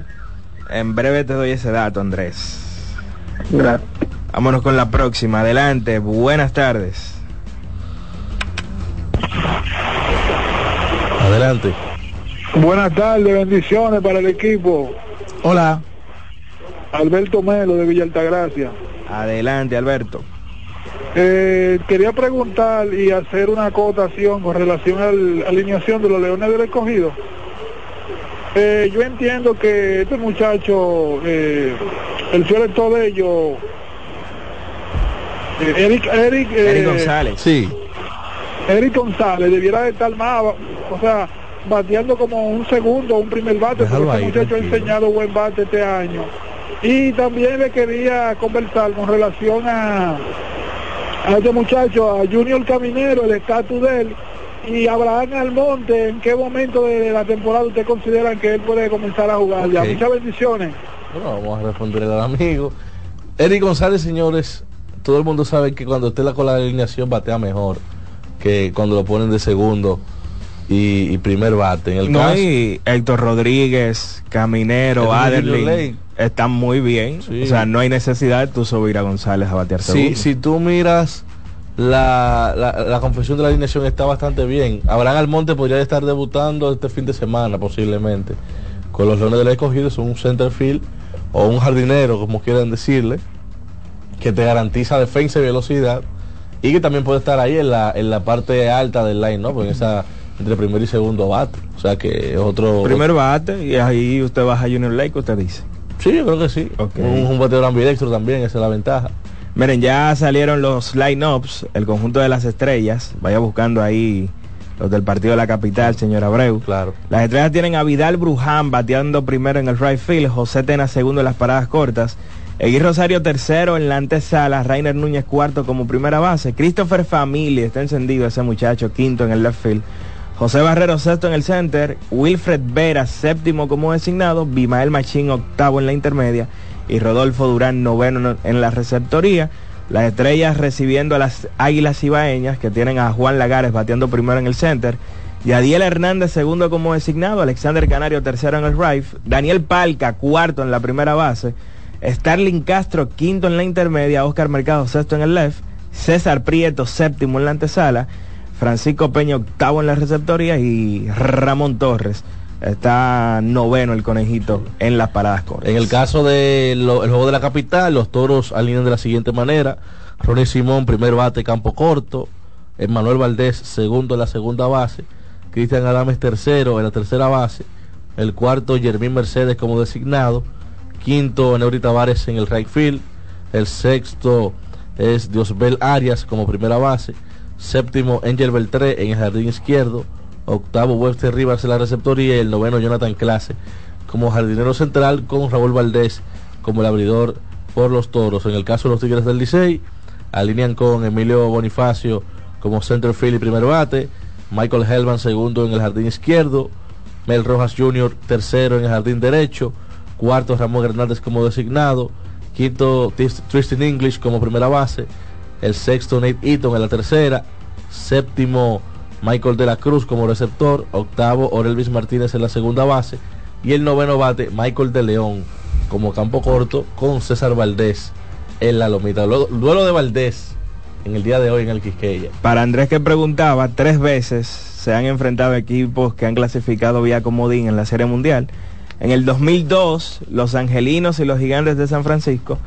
En breve te doy ese dato, Andrés. Gracias. Vámonos con la próxima. Adelante. Buenas tardes. Adelante. Buenas tardes, bendiciones para el equipo. Hola. Alberto Melo de Villa Altagracia. Adelante, Alberto. Eh, quería preguntar y hacer una acotación con relación a la alineación de los Leones del Escogido. Eh, yo entiendo que este muchacho, eh, el selector de ellos, eh, Eric, Eric, eh, Eric González. Sí. Eric González debiera de estar más, o sea, bateando como un segundo un primer bate, Déjalo porque ahí, este muchacho ha enseñado buen bate este año. Y también le quería conversar con relación a, a este muchacho, a Junior Caminero, el estatus de él, y Abraham Almonte, ¿en qué momento de la temporada usted considera que él puede comenzar a jugar? Ya, muchas bendiciones. Bueno, vamos a responderle al amigo. Eric González, señores, todo el mundo sabe que cuando esté la cola de alineación batea mejor que cuando lo ponen de segundo y, y primer bate. En el No caso, hay Héctor Rodríguez, Caminero. Lake. Están muy bien. O sea, no hay necesidad de tú subir a González a batear si, segundo. si tú miras la, la, la confesión de la alineación está bastante bien. Abraham Almonte podría estar debutando este fin de semana posiblemente. Con los Leones del Escogido son un center field o un jardinero, como quieran decirle, que te garantiza defensa y velocidad y que también puede estar ahí en la, en la parte alta del line, ¿no? En esa entre primer y segundo bate. O sea que es otro Primer bate y ahí usted baja a Junior Lake, usted dice. Sí, yo creo que sí. Ok. Un, un bateador ambidextro también, esa es la ventaja. Miren, ya salieron los line-ups, el conjunto de las estrellas. Vaya buscando ahí los del partido de la capital, señor Abreu. Claro. Las estrellas tienen a Vidal Bruján bateando primero en el right field, José Tena segundo en las paradas cortas, Egui Rosario tercero en la antesala, Rainer Núñez cuarto como primera base, Christopher Family, está encendido ese muchacho, quinto en el left field, José Barrero sexto en el center, Wilfred Vera séptimo como designado, Bimael Machín octavo en la intermedia. Y Rodolfo Durán noveno en la receptoría. Las estrellas recibiendo a las Águilas Ibaeñas que tienen a Juan Lagares bateando primero en el center. Yadiel Hernández segundo como designado, Alexander Canario tercero en el right, Daniel Palca cuarto en la primera base, Starling Castro quinto en la intermedia, Oscar Mercado sexto en el left, César Prieto séptimo en la antesala, Francisco Peña octavo en la receptoría y Ramón Torres está noveno el conejito en las paradas cortas. En el caso del juego de la capital, los toros alinean de la siguiente manera. Ronnie Simón, primer bate, campo corto. Manuel Valdés, segundo en la segunda base. Cristian Adames, tercero en la tercera base. El cuarto, Jermín Mercedes como designado. Quinto, Neuri Tavares en el right field. El sexto es Diosbel Arias como primera base. Séptimo, Angel Beltré en el jardín izquierdo. Octavo, Webster Rivas en la receptoría. Y el noveno, Jonathan Clase como jardinero central con Raúl Valdés como el abridor por los toros. En el caso de los Tigres del Licey, alinean con Emilio Bonifacio como center field y primer bate. Michael Helvan segundo en el jardín izquierdo. Mel Rojas Jr. tercero en el jardín derecho. Cuarto, Ramón Hernández como designado. Quinto, Tristan English como primera base. El sexto, Nate Eaton en la tercera. Séptimo, Michael de la Cruz como receptor, octavo Orelvis Martínez en la segunda base y el noveno bate Michael de León como campo corto con César Valdés en la lomita. Duelo de Valdés en el día de hoy en el Quisqueya. Para Andrés que preguntaba, tres veces se han enfrentado equipos que han clasificado vía comodín en la Serie Mundial. En el 2002, los Angelinos y los Gigantes de San Francisco.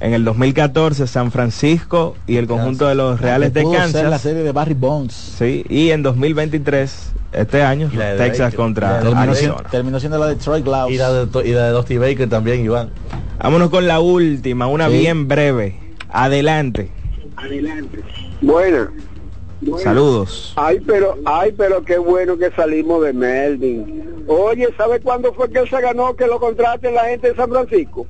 En el 2014, San Francisco y el conjunto de los Reales de ser la Kansas. serie de Barry Bonds. Sí, y en 2023, este año, la Texas Baker. contra terminó, siendo, Arizona. terminó siendo la de Troy Glaus. Y la de, y la de Dusty Baker también, Iván. Vámonos con la última, una Sí. bien breve. Adelante. Saludos. Ay, pero, ay, pero qué bueno que salimos de Melvin. Oye, ¿sabe cuándo fue que él se ganó que lo contraten la gente de San Francisco?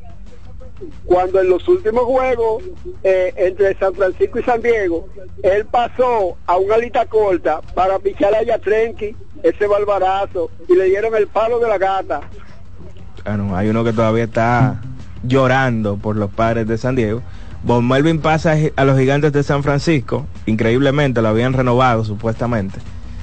Cuando en los últimos juegos eh, entre San Francisco y San Diego, él pasó a una alita corta para pichar a Yatrenki, ese balbarazo, y le dieron el palo de la gata. Bueno, hay uno que todavía está llorando por los padres de San Diego. Von Melvin pasa a los gigantes de San Francisco. Increíblemente lo habían renovado supuestamente.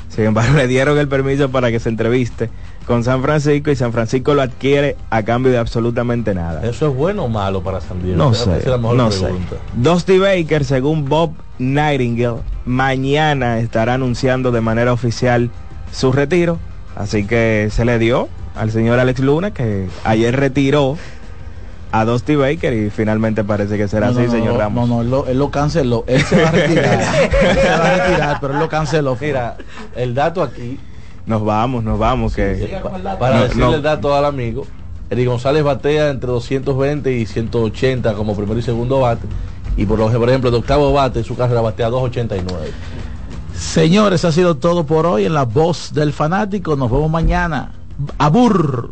Sin embargo, le dieron el permiso para que se entreviste con San Francisco y San Francisco lo adquiere a cambio de absolutamente nada. ¿Eso es bueno o malo para San Diego? No sé, es la mejor no pregunta. sé. Dusty Baker, según Bob Nightingale, mañana estará anunciando de manera oficial su retiro. Así que se le dio al señor Alex Luna, que ayer retiró a Dusty Baker y finalmente parece que será No, así, no, señor Ramos. No, no, él lo, él lo canceló. Él se va a retirar. él se va a retirar, pero él lo canceló. Mira, el dato aquí, Nos vamos, nos vamos, que para No, decirle el dato al amigo, Eric González batea entre 220 y 180 como primero y segundo bate. Y por, lo- por ejemplo, de octavo bate, su carrera batea 289. Señores, ha sido todo por hoy en La Voz del Fanático. Nos vemos mañana. Abur.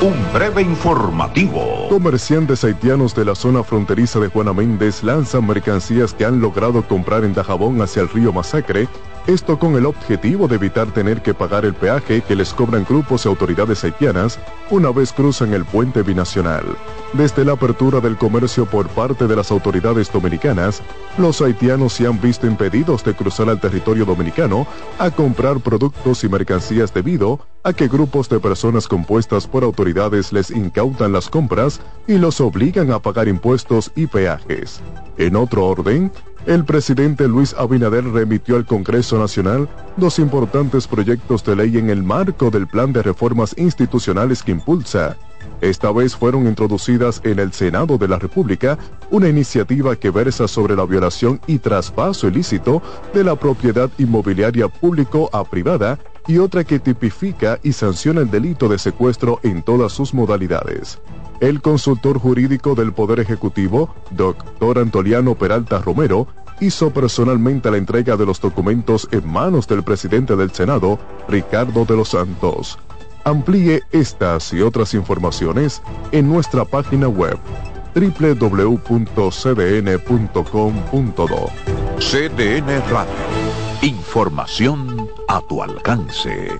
un breve informativo. Comerciantes haitianos de la zona fronteriza de Juana Méndez lanzan mercancías que han logrado comprar en Dajabón hacia el río Masacre, esto con el objetivo de evitar tener que pagar el peaje que les cobran grupos y autoridades haitianas una vez cruzan el puente binacional. Desde la apertura del comercio por parte de las autoridades dominicanas, los haitianos se han visto impedidos de cruzar al territorio dominicano a comprar productos y mercancías debido a que grupos de personas compuestas por autoridades les incautan las compras y los obligan a pagar impuestos y peajes. En otro orden, el presidente Luis Abinader remitió al Congreso Nacional dos importantes proyectos de ley en el marco del plan de reformas institucionales que impulsa. Esta vez fueron introducidas en el Senado de la República una iniciativa que versa sobre la violación y traspaso ilícito de la propiedad inmobiliaria público a privada y otra que tipifica y sanciona el delito de secuestro en todas sus modalidades. El consultor jurídico del Poder Ejecutivo, doctor Antoliano Peralta Romero, hizo personalmente la entrega de los documentos en manos del presidente del Senado, Ricardo de los Santos. Amplíe estas y otras informaciones en nuestra página web www.cdn.com.do. CDN Radio. Información a tu alcance.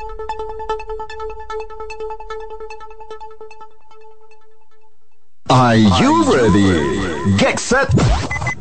Are you ready? Get set.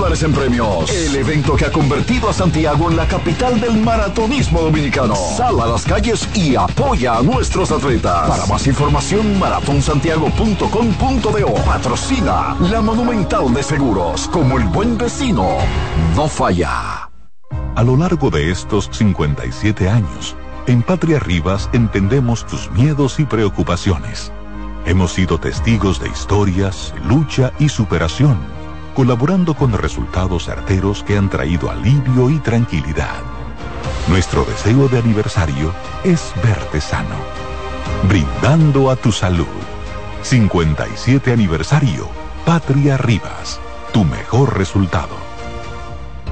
en premios. El evento que ha convertido a Santiago en la capital del maratonismo dominicano. Sal a las calles y apoya a nuestros atletas. Para más información, maratonsantiago.com.do. Patrocina la Monumental de Seguros. Como el buen vecino, no falla. A lo largo de estos 57 años, en Patria Rivas entendemos tus miedos y preocupaciones. Hemos sido testigos de historias, lucha y superación, colaborando con resultados certeros que han traído alivio y tranquilidad. Nuestro deseo de aniversario es verte sano, brindando a tu salud. 57 aniversario, Patria Rivas, tu mejor resultado.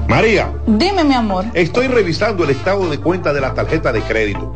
María, Dime, mi amor. estoy revisando el estado de cuenta de la tarjeta de crédito.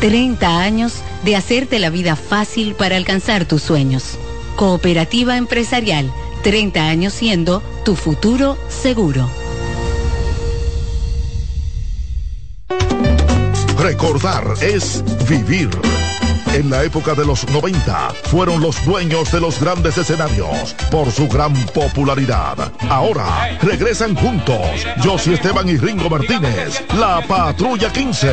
30 años de hacerte la vida fácil para alcanzar tus sueños. Cooperativa Empresarial, 30 años siendo tu futuro seguro. Recordar es vivir. En la época de los 90 fueron los dueños de los grandes escenarios por su gran popularidad. Ahora regresan juntos Josie Esteban y Ringo Martínez, la Patrulla 15.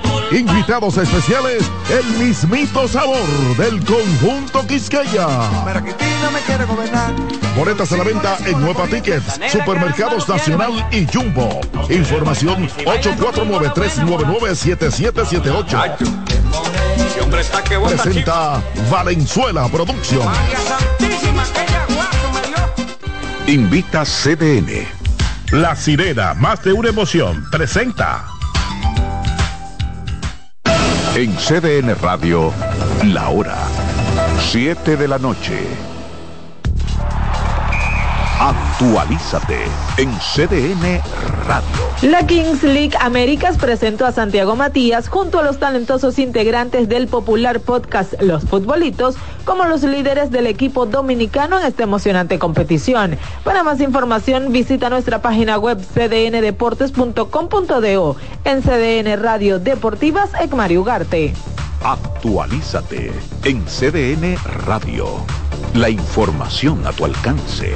Invitados especiales, el mismito sabor del conjunto Quisqueya. Boletas a la venta en Nueva Tickets, Supermercados Nacional y Jumbo. Información 849-399-7778. Presenta Valenzuela Producción. Invita CDN. La sirena, más de una emoción, presenta. En CDN Radio, la hora 7 de la noche. Actualízate en CDN Radio. La Kings League Américas presentó a Santiago Matías junto a los talentosos integrantes del popular podcast Los Futbolitos como los líderes del equipo dominicano en esta emocionante competición. Para más información visita nuestra página web cdndeportes.com.do en CDN Radio Deportivas Ecmari Ugarte. Actualízate en CDN Radio. La información a tu alcance.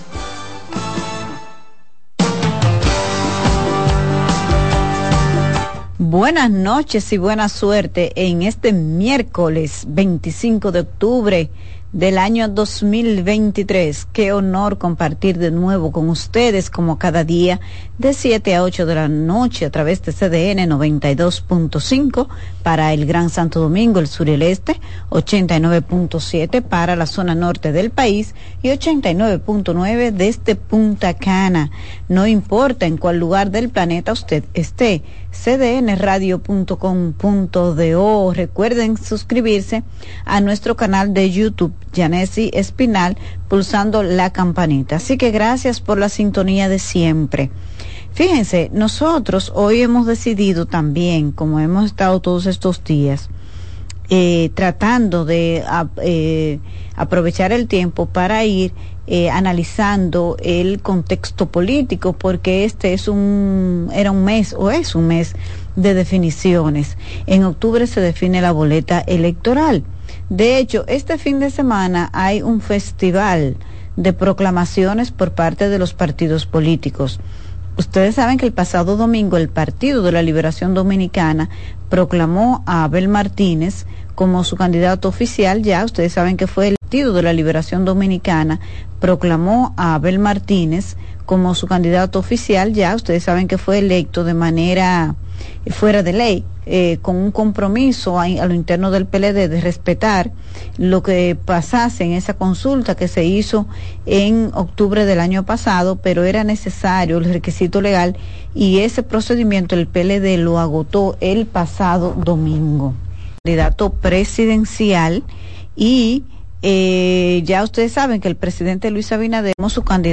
Buenas noches y buena suerte en este miércoles 25 de octubre del año 2023. Qué honor compartir de nuevo con ustedes como cada día de 7 a 8 de la noche a través de CDN 92.5 para el Gran Santo Domingo, el sur y el este, 89.7 para la zona norte del país y 89.9 desde Punta Cana. No importa en cuál lugar del planeta usted esté cdnradio.com.do. Recuerden suscribirse a nuestro canal de YouTube, Janesi Espinal, pulsando la campanita. Así que gracias por la sintonía de siempre. Fíjense, nosotros hoy hemos decidido también, como hemos estado todos estos días, eh, tratando de eh, aprovechar el tiempo para ir eh, analizando el contexto político, porque este es un, era un mes o es un mes de definiciones. En octubre se define la boleta electoral. De hecho, este fin de semana hay un festival de proclamaciones por parte de los partidos políticos. Ustedes saben que el pasado domingo el Partido de la Liberación Dominicana proclamó a Abel Martínez como su candidato oficial. Ya ustedes saben que fue el Partido de la Liberación Dominicana proclamó a Abel Martínez como su candidato oficial. Ya ustedes saben que fue electo de manera fuera de ley, eh, con un compromiso a, lo interno del PLD de respetar lo que pasase en esa consulta que se hizo en octubre del año pasado, pero era necesario el requisito legal y ese procedimiento el PLD lo agotó el pasado domingo. Candidato presidencial y eh, ya ustedes saben que el presidente Luis Abinader su candidato